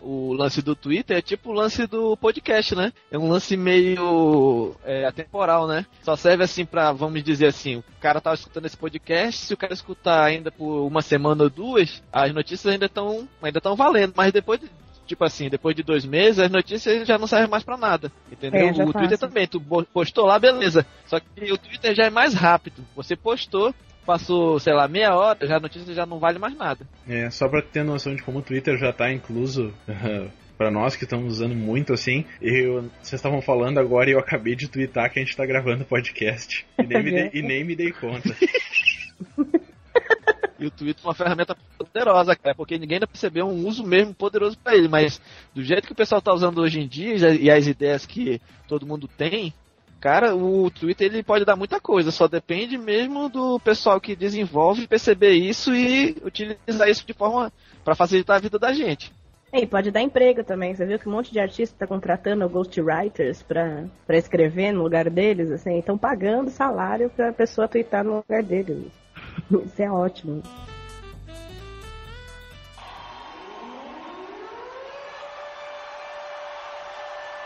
o lance do Twitter é tipo o lance do podcast, né? É um lance meio é, atemporal, né? Só serve assim pra, vamos dizer assim, o cara tava escutando esse podcast, se o cara escutar ainda por uma semana ou duas, as notícias ainda estão ainda estão valendo, mas depois de- Tipo assim, depois de dois meses, as notícias já não servem mais pra nada. Entendeu? É, o Twitter também, tu postou lá, beleza. Só que o Twitter já é mais rápido. Você postou, passou, sei lá, meia hora, já a notícia já não vale mais nada. É, só pra ter noção de como o Twitter já tá incluso pra nós que estamos usando muito assim. Eu, vocês estavam falando agora e eu acabei de twittar que a gente tá gravando podcast. E nem me dei, e nem me dei conta. E o Twitter é uma ferramenta poderosa, cara, porque ninguém ainda percebeu um uso mesmo poderoso pra ele, mas do jeito que o pessoal tá usando hoje em dia e as ideias que todo mundo tem, cara, o Twitter ele pode dar muita coisa, só depende mesmo do pessoal que desenvolve perceber isso e utilizar isso de forma pra facilitar a vida da gente. E pode dar emprego também. Você viu que um monte de artista tá contratando ghostwriters pra, pra escrever no lugar deles, assim, estão pagando salário pra pessoa twittar no lugar deles. Isso é ótimo.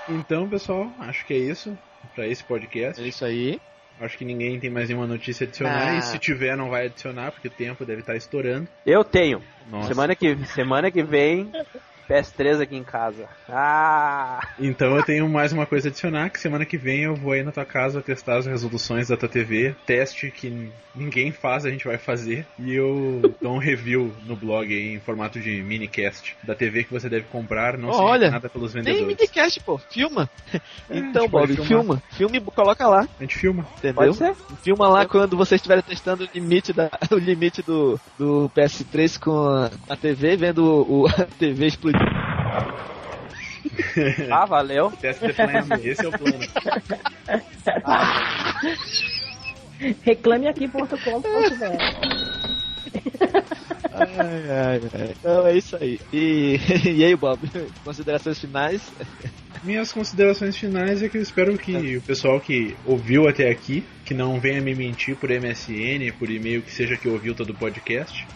Então, pessoal, acho que é isso pra esse podcast. É isso aí. Acho que ninguém tem mais nenhuma notícia adicionar. Ah. E se tiver, não vai adicionar, porque o tempo deve estar estourando. Eu tenho. Nossa. Semana que, semana que vem, PS3 aqui em casa. Ah! Então eu tenho mais uma coisa a adicionar, que semana que vem eu vou aí na tua casa testar as resoluções da tua TV. Teste que ninguém faz, a gente vai fazer. E eu dou um review no blog aí, em formato de minicast da TV que você deve comprar, não se Olha, nada pelos Tem vendedores. minicast, pô, filma. a então, Bob, filma. Filme e coloca lá, A gente filma. entendeu? Pode ser. Filma lá quando você estiver testando o limite, da, o limite do, do PS3 com a, a TV, vendo o, a TV explodir. Ah, valeu. Esse é o plano. Reclameaqui.com.br Ai, ai, ai. Então é isso aí. E, e aí, Bob, considerações finais? Minhas considerações finais é que eu espero que o pessoal que ouviu até aqui, que não venha me mentir por MSN, por e-mail, que seja que ouviu todo o podcast,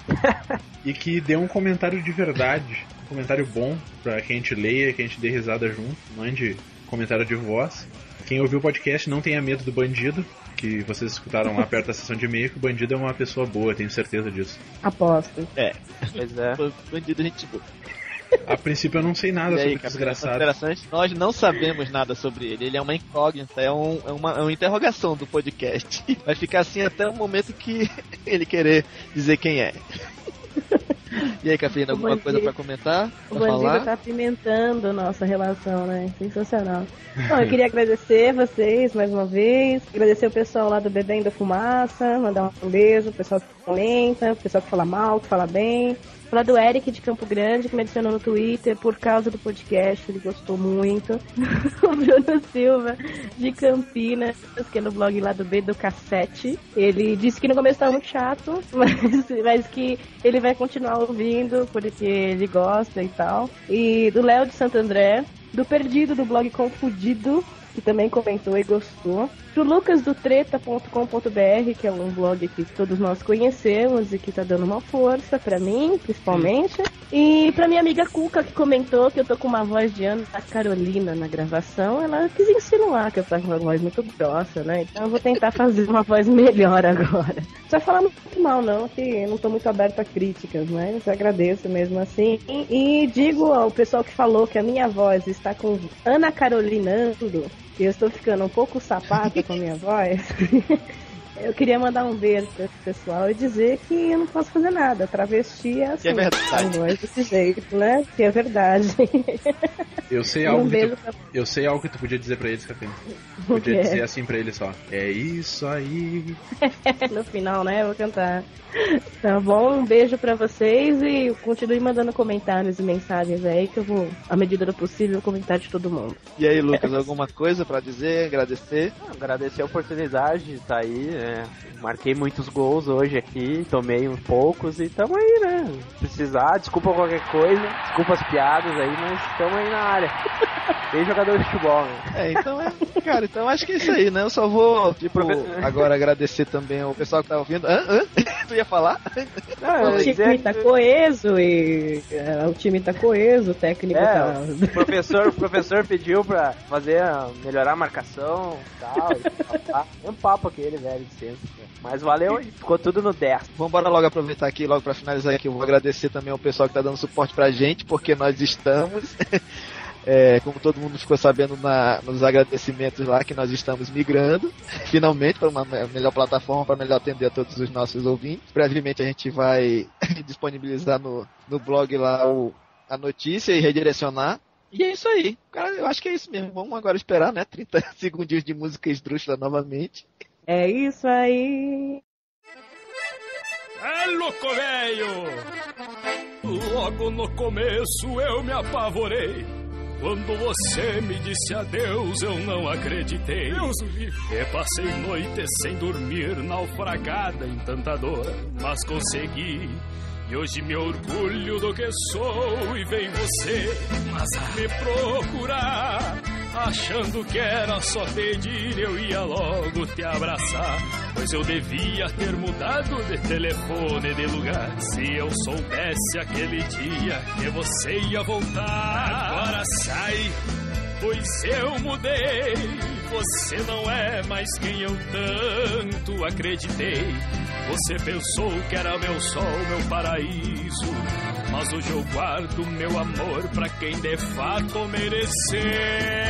e que dê um comentário de verdade, comentário bom pra que a gente leia, que a gente dê risada junto, mande comentário de voz. Quem ouviu o podcast não tenha medo do bandido, que vocês escutaram lá perto da sessão de e-mail, que o bandido é uma pessoa boa, tenho certeza disso. Aposto. Pois é. Bandido, gente boa. A princípio eu não sei nada E sobre aí, o cara, desgraçado. Nós não sabemos nada sobre ele. Ele é uma incógnita, é, um- é uma, é uma interrogação do podcast. Vai ficar assim até o momento que ele querer dizer quem é. E aí, Cafeína, O alguma bandido- coisa pra comentar? O Pra bandido falar? tá apimentando nossa relação, né? Sensacional. Bom, eu queria agradecer vocês mais uma vez, agradecer o pessoal lá do Bebendo Fumaça, mandar um beijo, o pessoal que comenta, o pessoal que fala mal, que fala bem. Falar do Eric de Campo Grande, que me adicionou no Twitter por causa do podcast, ele gostou muito. o Bruno Silva de Campinas, que é no blog lá do B do Cassete. Ele disse que no começo estava muito chato, mas, mas que ele vai continuar ouvindo porque ele gosta e tal. E do Léo de Santo André, do Perdido do blog Confundido, que também comentou e gostou. Pro treta.com.br, que é um blog que todos nós conhecemos e que tá dando uma força pra mim, principalmente. E pra minha amiga Cuca, que comentou que eu tô com uma voz de Ana Carolina na gravação, ela quis insinuar que eu tô com uma voz muito grossa, né? Então eu vou tentar fazer uma voz melhor agora. Vai falar muito mal, não, que eu não tô muito aberto a críticas, mas agradeço mesmo assim. E, e digo ao pessoal que falou que a minha voz está com Ana Carolinando, eu estou ficando um pouco sapata com a minha voz. Eu queria mandar um beijo para esse pessoal e dizer que eu não posso fazer nada. Travesti é assim. Que é verdade. Com voz desse jeito, né? Que é verdade. Eu sei Um algo que tu, pra- eu sei algo que tu podia dizer pra eles, Café. O Podia dizer assim pra eles só. É isso aí. no final, né? Eu vou cantar. Tá bom? Um beijo pra vocês e continue mandando comentários e mensagens aí que eu vou, à medida do possível, comentar de todo mundo. E aí, Lucas, alguma coisa pra dizer, agradecer? Agradecer a oportunidade de estar aí, né? Marquei muitos gols hoje aqui, tomei uns poucos e tamo aí, né? Se Precisar, desculpa qualquer coisa, desculpa as piadas aí, mas tamo aí na área. Bem jogador de futebol, né? É, então é. Cara, então acho que é isso aí, né? Eu só vou, tipo, agora agradecer também ao pessoal que tá ouvindo. Hã? Hã? Tu ia falar? Não, O time tá coeso e é, o time tá coeso, o técnico É, tá. o professor, o professor pediu pra fazer, melhorar a marcação e tal. E tal, É um papo aquele, velho, né? Mas valeu e ficou tudo no 10. Vamos logo aproveitar aqui, logo pra finalizar aqui. Eu vou agradecer também ao pessoal que tá dando suporte pra gente, porque nós estamos. é, como todo mundo ficou sabendo na- nos agradecimentos lá, que nós estamos migrando, finalmente, para uma me- melhor plataforma, para melhor atender a todos os nossos ouvintes. Brevemente a gente vai disponibilizar no, no blog lá o, a notícia e redirecionar. E é isso aí. Cara, eu acho que é isso mesmo. Vamos agora esperar, né? 30 segundinhos de música esdrúxula novamente. É isso aí. É louco, velho! Logo no começo eu me apavorei. Quando você me disse adeus, eu não acreditei. Deus E passei noites sem dormir, naufragada em tanta dor, mas consegui. E hoje me orgulho do que sou e vem você me procurar. Achando que era só pedir, eu ia logo te abraçar. Pois eu devia ter mudado de telefone de lugar. Se eu soubesse aquele dia que você ia voltar. Agora sai, pois eu mudei. Você não é mais quem eu tanto acreditei. Você pensou que era meu sol, meu paraíso. Mas hoje eu guardo meu amor pra quem de fato merecer.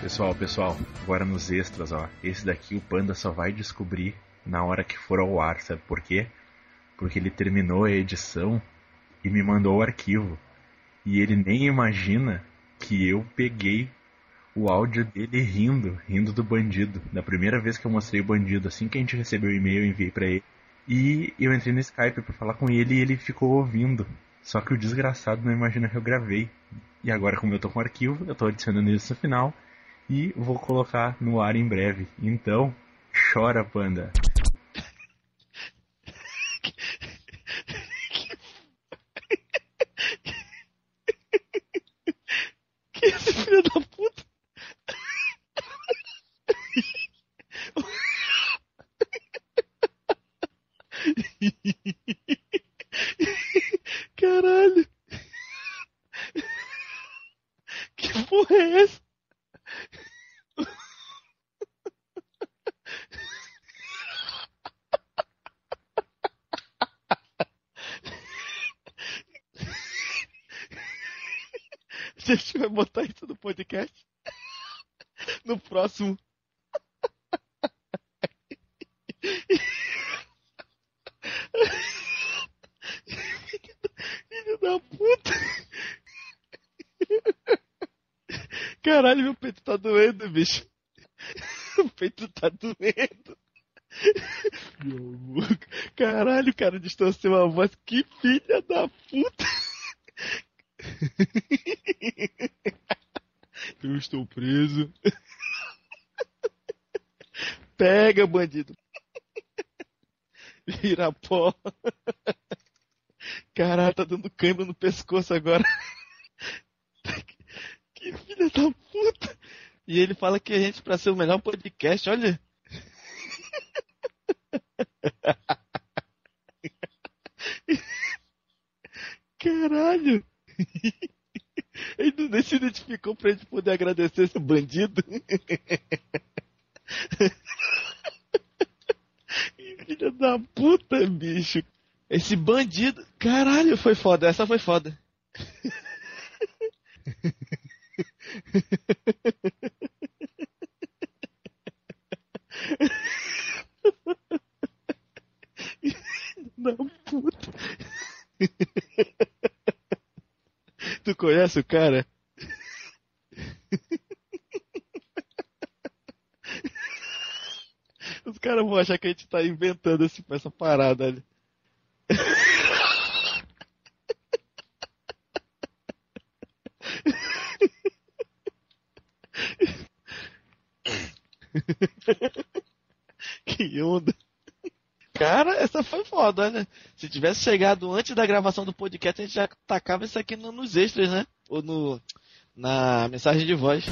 Pessoal, pessoal, agora nos extras, ó. Esse daqui o Panda só vai descobrir na hora que for ao ar, sabe por quê? Porque ele terminou a edição e me mandou o arquivo. E ele nem imagina que eu peguei o áudio dele rindo, rindo do bandido. Da primeira vez que eu mostrei o bandido, assim que a gente recebeu o e-mail, eu enviei pra ele. E eu entrei no Skype pra falar com ele e ele ficou ouvindo. Só que o desgraçado não imagina que eu gravei. E agora, como eu tô com o arquivo, eu tô adicionando isso no final e vou colocar no ar em breve. Então, chora, panda. Que esse filho da puta? Caralho. Que porra é essa? A gente vai botar isso no podcast. No próximo. Filho da puta. Caralho, meu peito tá doendo, bicho. O peito tá doendo. Caralho, cara, distorceu a voz. Que filha da puta. Eu estou preso. Pega, bandido. Vira pó. Caralho, tá dando câimbra no pescoço agora. Que filha da puta. E ele fala que a gente, pra ser o melhor podcast, olha. Caralho. Ele nem se identificou pra gente poder agradecer esse bandido. Filha da puta, bicho. Esse bandido. Caralho, foi foda. Essa foi foda. Da puta. Tu conhece o cara? Os caras vão achar que a gente tá inventando esse, essa parada ali. que onda. Cara, essa foi foda, né? Se tivesse chegado antes da gravação do podcast, a gente já tacava isso aqui no- nos extras, né? Ou no, na mensagem de voz.